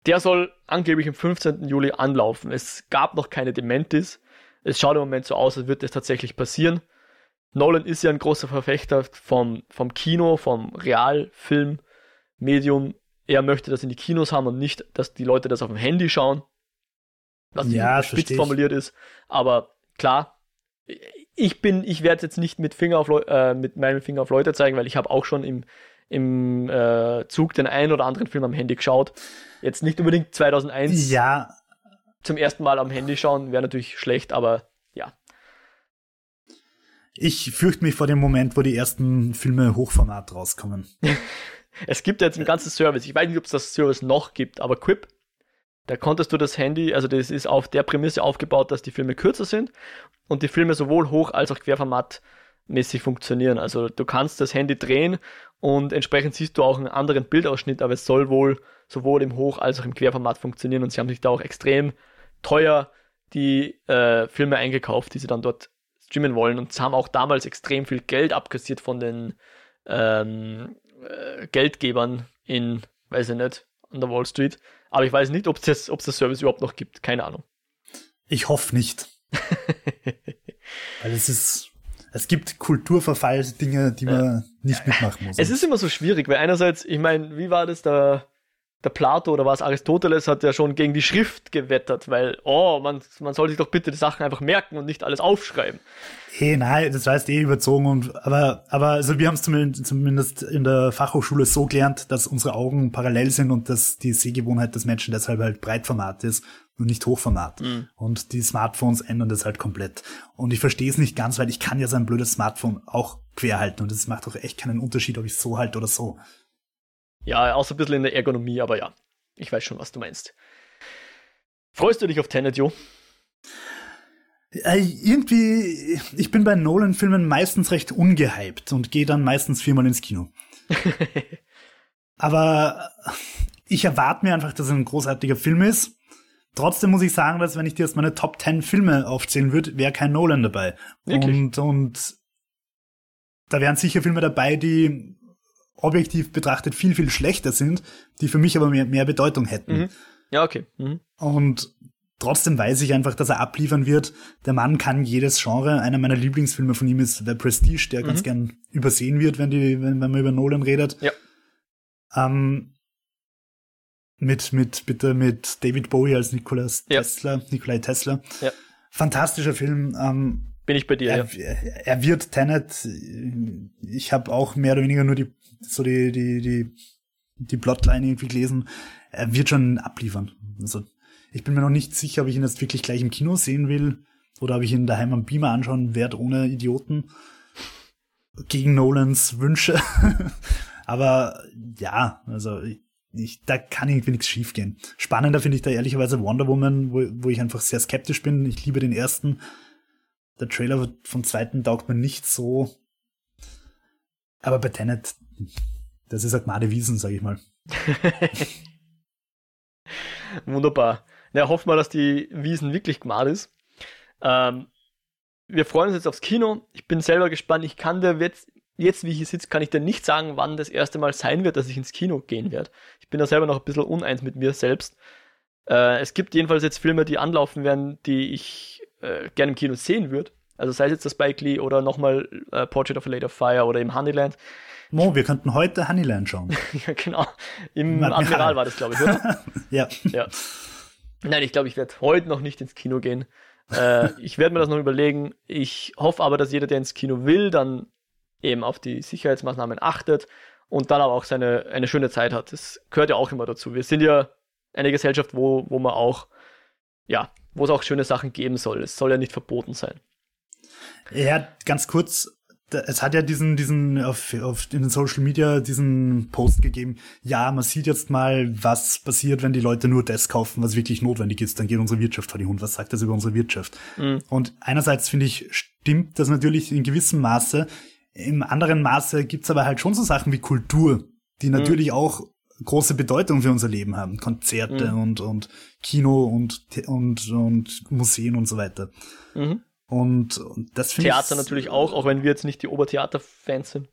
der soll angeblich am 15. Juli anlaufen. Es gab noch keine Dementis. Es schaut im Moment so aus, als würde es tatsächlich passieren. Nolan ist ja ein großer Verfechter vom, vom Kino, vom Realfilm-Medium. Er möchte das in die Kinos haben und nicht, dass die Leute das auf dem Handy schauen. Was ja, spitz formuliert ist. Aber klar, ich bin, ich werde jetzt nicht mit, Finger auf äh, mit meinem Finger auf Leute zeigen, weil ich habe auch schon im im äh, Zug den einen oder anderen Film am Handy geschaut. Jetzt nicht unbedingt 2001. Ja. Zum ersten Mal am Handy schauen wäre natürlich schlecht, aber ja. Ich fürchte mich vor dem Moment, wo die ersten Filme Hochformat rauskommen. [LAUGHS] es gibt jetzt ein ganzes Service. Ich weiß nicht, ob es das Service noch gibt, aber Quip, da konntest du das Handy, also das ist auf der Prämisse aufgebaut, dass die Filme kürzer sind und die Filme sowohl hoch als auch querformat mäßig funktionieren. Also du kannst das Handy drehen und entsprechend siehst du auch einen anderen Bildausschnitt, aber es soll wohl sowohl im Hoch- als auch im Querformat funktionieren und sie haben sich da auch extrem teuer die äh, Filme eingekauft, die sie dann dort streamen wollen und haben auch damals extrem viel Geld abkassiert von den ähm, äh, Geldgebern in, weiß ich nicht, an der Wall Street. Aber ich weiß nicht, ob es das, das Service überhaupt noch gibt. Keine Ahnung. Ich hoffe nicht. [LAUGHS] Weil es ist, es gibt Kulturverfall-Dinge, die man nicht mitmachen muss. Es ist immer so schwierig, weil einerseits, ich meine, wie war das da? Der Plato oder was Aristoteles hat ja schon gegen die Schrift gewettert, weil, oh, man, man soll sich doch bitte die Sachen einfach merken und nicht alles aufschreiben. Hey, nein, das heißt eh überzogen und, aber, aber, also wir haben es zumindest, zumindest in der Fachhochschule so gelernt, dass unsere Augen parallel sind und dass die Sehgewohnheit des Menschen deshalb halt Breitformat ist und nicht Hochformat. Mhm. Und die Smartphones ändern das halt komplett. Und ich verstehe es nicht ganz, weil ich kann ja so ein blödes Smartphone auch quer halten und es macht doch echt keinen Unterschied, ob ich so halte oder so. Ja, außer ein bisschen in der Ergonomie, aber ja, ich weiß schon, was du meinst. Freust du dich auf Tenet, Jo? Äh, irgendwie, ich bin bei Nolan-Filmen meistens recht ungehypt und gehe dann meistens viermal ins Kino. [LAUGHS] aber ich erwarte mir einfach, dass es ein großartiger Film ist. Trotzdem muss ich sagen, dass wenn ich dir jetzt meine Top 10 Filme aufzählen würde, wäre kein Nolan dabei. Wirklich? Und, und da wären sicher Filme dabei, die objektiv betrachtet viel, viel schlechter sind, die für mich aber mehr, mehr Bedeutung hätten. Mhm. Ja, okay. Mhm. Und trotzdem weiß ich einfach, dass er abliefern wird. Der Mann kann jedes Genre. Einer meiner Lieblingsfilme von ihm ist The Prestige, der mhm. ganz gern übersehen wird, wenn, die, wenn, wenn man über Nolan redet. Ja. Ähm, mit, mit, bitte mit David Bowie als Nikolaus ja. Tesla, Nikolai Tesla. Ja. Fantastischer Film. Ähm, Bin ich bei dir, er, ja. Er wird Tenet. Ich habe auch mehr oder weniger nur die so die, die, die, die Plotline irgendwie gelesen. Er wird schon abliefern. Also, ich bin mir noch nicht sicher, ob ich ihn jetzt wirklich gleich im Kino sehen will oder ob ich ihn daheim am Beamer anschauen werde ohne Idioten. Gegen Nolans Wünsche. [LAUGHS] Aber ja, also ich, da kann irgendwie nichts schiefgehen. Spannender finde ich da ehrlicherweise Wonder Woman, wo, wo ich einfach sehr skeptisch bin. Ich liebe den ersten. Der Trailer vom zweiten taugt mir nicht so. Aber bei Tenet, das ist halt Made Wiesen, sag ich mal. [LAUGHS] Wunderbar. Na, hoffen wir, dass die Wiesen wirklich gemalt ist. Ähm, wir freuen uns jetzt aufs Kino. Ich bin selber gespannt. Ich kann dir jetzt, jetzt wie ich hier sitze, kann ich dir nicht sagen, wann das erste Mal sein wird, dass ich ins Kino gehen werde. Ich bin da selber noch ein bisschen uneins mit mir selbst. Äh, es gibt jedenfalls jetzt Filme, die anlaufen werden, die ich äh, gerne im Kino sehen würde. Also sei es jetzt das Spike Lee oder nochmal äh, Portrait of a Lady of Fire oder im Honeyland. Mo, wir könnten heute Honeyland schauen. [LAUGHS] ja, genau. Im Admiral, Admiral war das, glaube ich, oder? [LAUGHS] ja. ja. Nein, ich glaube, ich werde heute noch nicht ins Kino gehen. Äh, ich werde mir das noch überlegen. Ich hoffe aber, dass jeder, der ins Kino will, dann eben auf die Sicherheitsmaßnahmen achtet und dann aber auch seine eine schöne Zeit hat. Das gehört ja auch immer dazu. Wir sind ja eine Gesellschaft, wo, wo man auch, ja, wo es auch schöne Sachen geben soll. Es soll ja nicht verboten sein. Ja, ganz kurz, es hat ja diesen, diesen, auf, auf in den Social Media diesen Post gegeben, ja, man sieht jetzt mal, was passiert, wenn die Leute nur das kaufen, was wirklich notwendig ist, dann geht unsere Wirtschaft vor die Hund. Was sagt das über unsere Wirtschaft? Mhm. Und einerseits finde ich, stimmt das natürlich in gewissem Maße. Im anderen Maße gibt's aber halt schon so Sachen wie Kultur, die mhm. natürlich auch große Bedeutung für unser Leben haben. Konzerte mhm. und, und Kino und, und, und Museen und so weiter. Mhm. Und, und das finde ich. Theater natürlich auch, auch wenn wir jetzt nicht die Obertheater-Fans sind.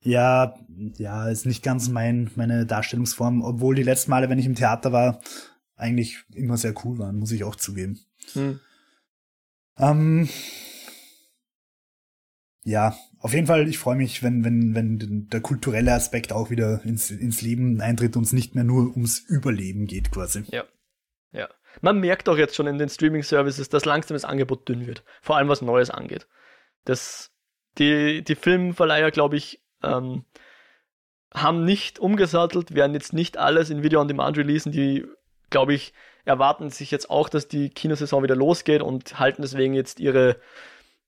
Ja, ja, ist nicht ganz mein, meine Darstellungsform, obwohl die letzten Male, wenn ich im Theater war, eigentlich immer sehr cool waren, muss ich auch zugeben. Hm. Ähm, ja, auf jeden Fall, ich freue mich, wenn, wenn, wenn der kulturelle Aspekt auch wieder ins, ins Leben eintritt und es nicht mehr nur ums Überleben geht, quasi. Ja. Ja. Man merkt auch jetzt schon in den Streaming-Services, dass langsam das Angebot dünn wird. Vor allem was Neues angeht. Das, die, die Filmverleiher, glaube ich, ähm, haben nicht umgesattelt, werden jetzt nicht alles in Video on Demand releasen. Die, glaube ich, erwarten sich jetzt auch, dass die Kinosaison wieder losgeht und halten deswegen jetzt ihre,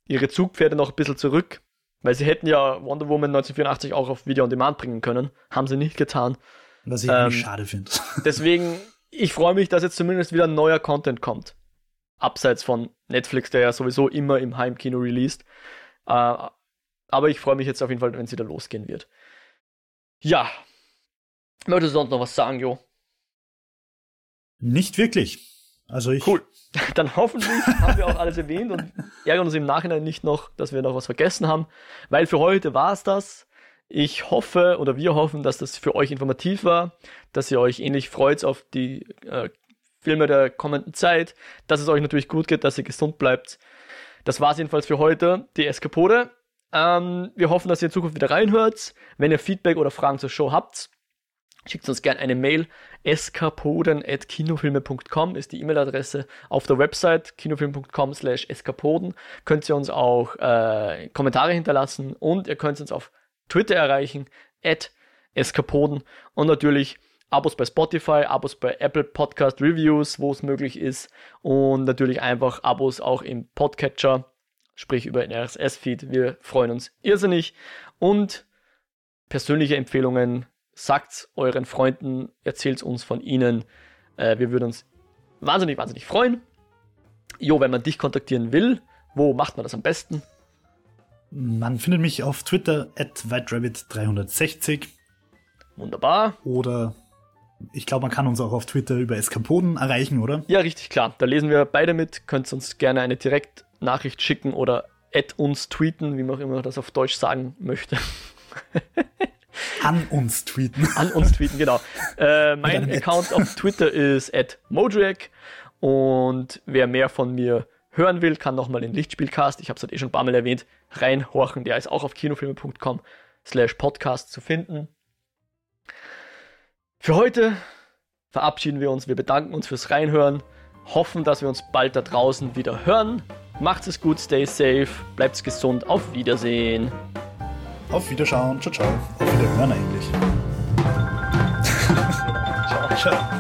ihre Zugpferde noch ein bisschen zurück. Weil sie hätten ja Wonder Woman 1984 auch auf Video on Demand bringen können. Haben sie nicht getan. Was ich ähm, schade finde. [LAUGHS] Deswegen ich freue mich, dass jetzt zumindest wieder neuer Content kommt. Abseits von Netflix, der ja sowieso immer im Heimkino released. Äh, aber ich freue mich jetzt auf jeden Fall, wenn es wieder losgehen wird. Ja. Möchtest du sonst noch was sagen, Jo? Nicht wirklich. Also ich. Cool. [LAUGHS] Dann hoffentlich haben wir auch alles erwähnt und [LAUGHS] ärgern uns im Nachhinein nicht noch, dass wir noch was vergessen haben. Weil für heute war es das. Ich hoffe oder wir hoffen, dass das für euch informativ war, dass ihr euch ähnlich freut auf die äh, Filme der kommenden Zeit, dass es euch natürlich gut geht, dass ihr gesund bleibt. Das war's jedenfalls für heute, die Eskapode. Ähm, wir hoffen, dass ihr in Zukunft wieder reinhört. Wenn ihr Feedback oder Fragen zur Show habt, schickt uns gerne eine Mail. eskapoden.kinofilme.com ist die E-Mail-Adresse. Auf der Website kinofilm.com slash eskapoden könnt ihr uns auch äh, Kommentare hinterlassen und ihr könnt uns auf Twitter erreichen, at eskapoden und natürlich Abos bei Spotify, Abos bei Apple Podcast Reviews, wo es möglich ist und natürlich einfach Abos auch im Podcatcher, sprich über den RSS-Feed. Wir freuen uns irrsinnig und persönliche Empfehlungen sagt euren Freunden, erzählt uns von ihnen. Äh, wir würden uns wahnsinnig, wahnsinnig freuen. Jo, wenn man dich kontaktieren will, wo macht man das am besten? Man findet mich auf Twitter at whiterabbit360. Wunderbar. Oder ich glaube, man kann uns auch auf Twitter über Eskapoden erreichen, oder? Ja, richtig, klar. Da lesen wir beide mit. Könnt uns gerne eine Direktnachricht schicken oder at uns tweeten, wie man auch immer das auf Deutsch sagen möchte. [LAUGHS] An uns tweeten. An uns tweeten, genau. [LAUGHS] Äh, mein Account auf Twitter ist at Modriak und wer mehr von mir hören will, kann nochmal den Lichtspielcast, ich habe es halt eh schon ein paar Mal erwähnt, reinhorchen. Der ist auch auf kinofilme.com slash podcast zu finden. Für heute verabschieden wir uns. Wir bedanken uns fürs Reinhören, hoffen, dass wir uns bald da draußen wieder hören. Macht es gut, stay safe, bleibt gesund, auf Wiedersehen. Auf Wiederschauen, ciao, ciao. Auf Wiederhören eigentlich. [LAUGHS] ciao, ciao.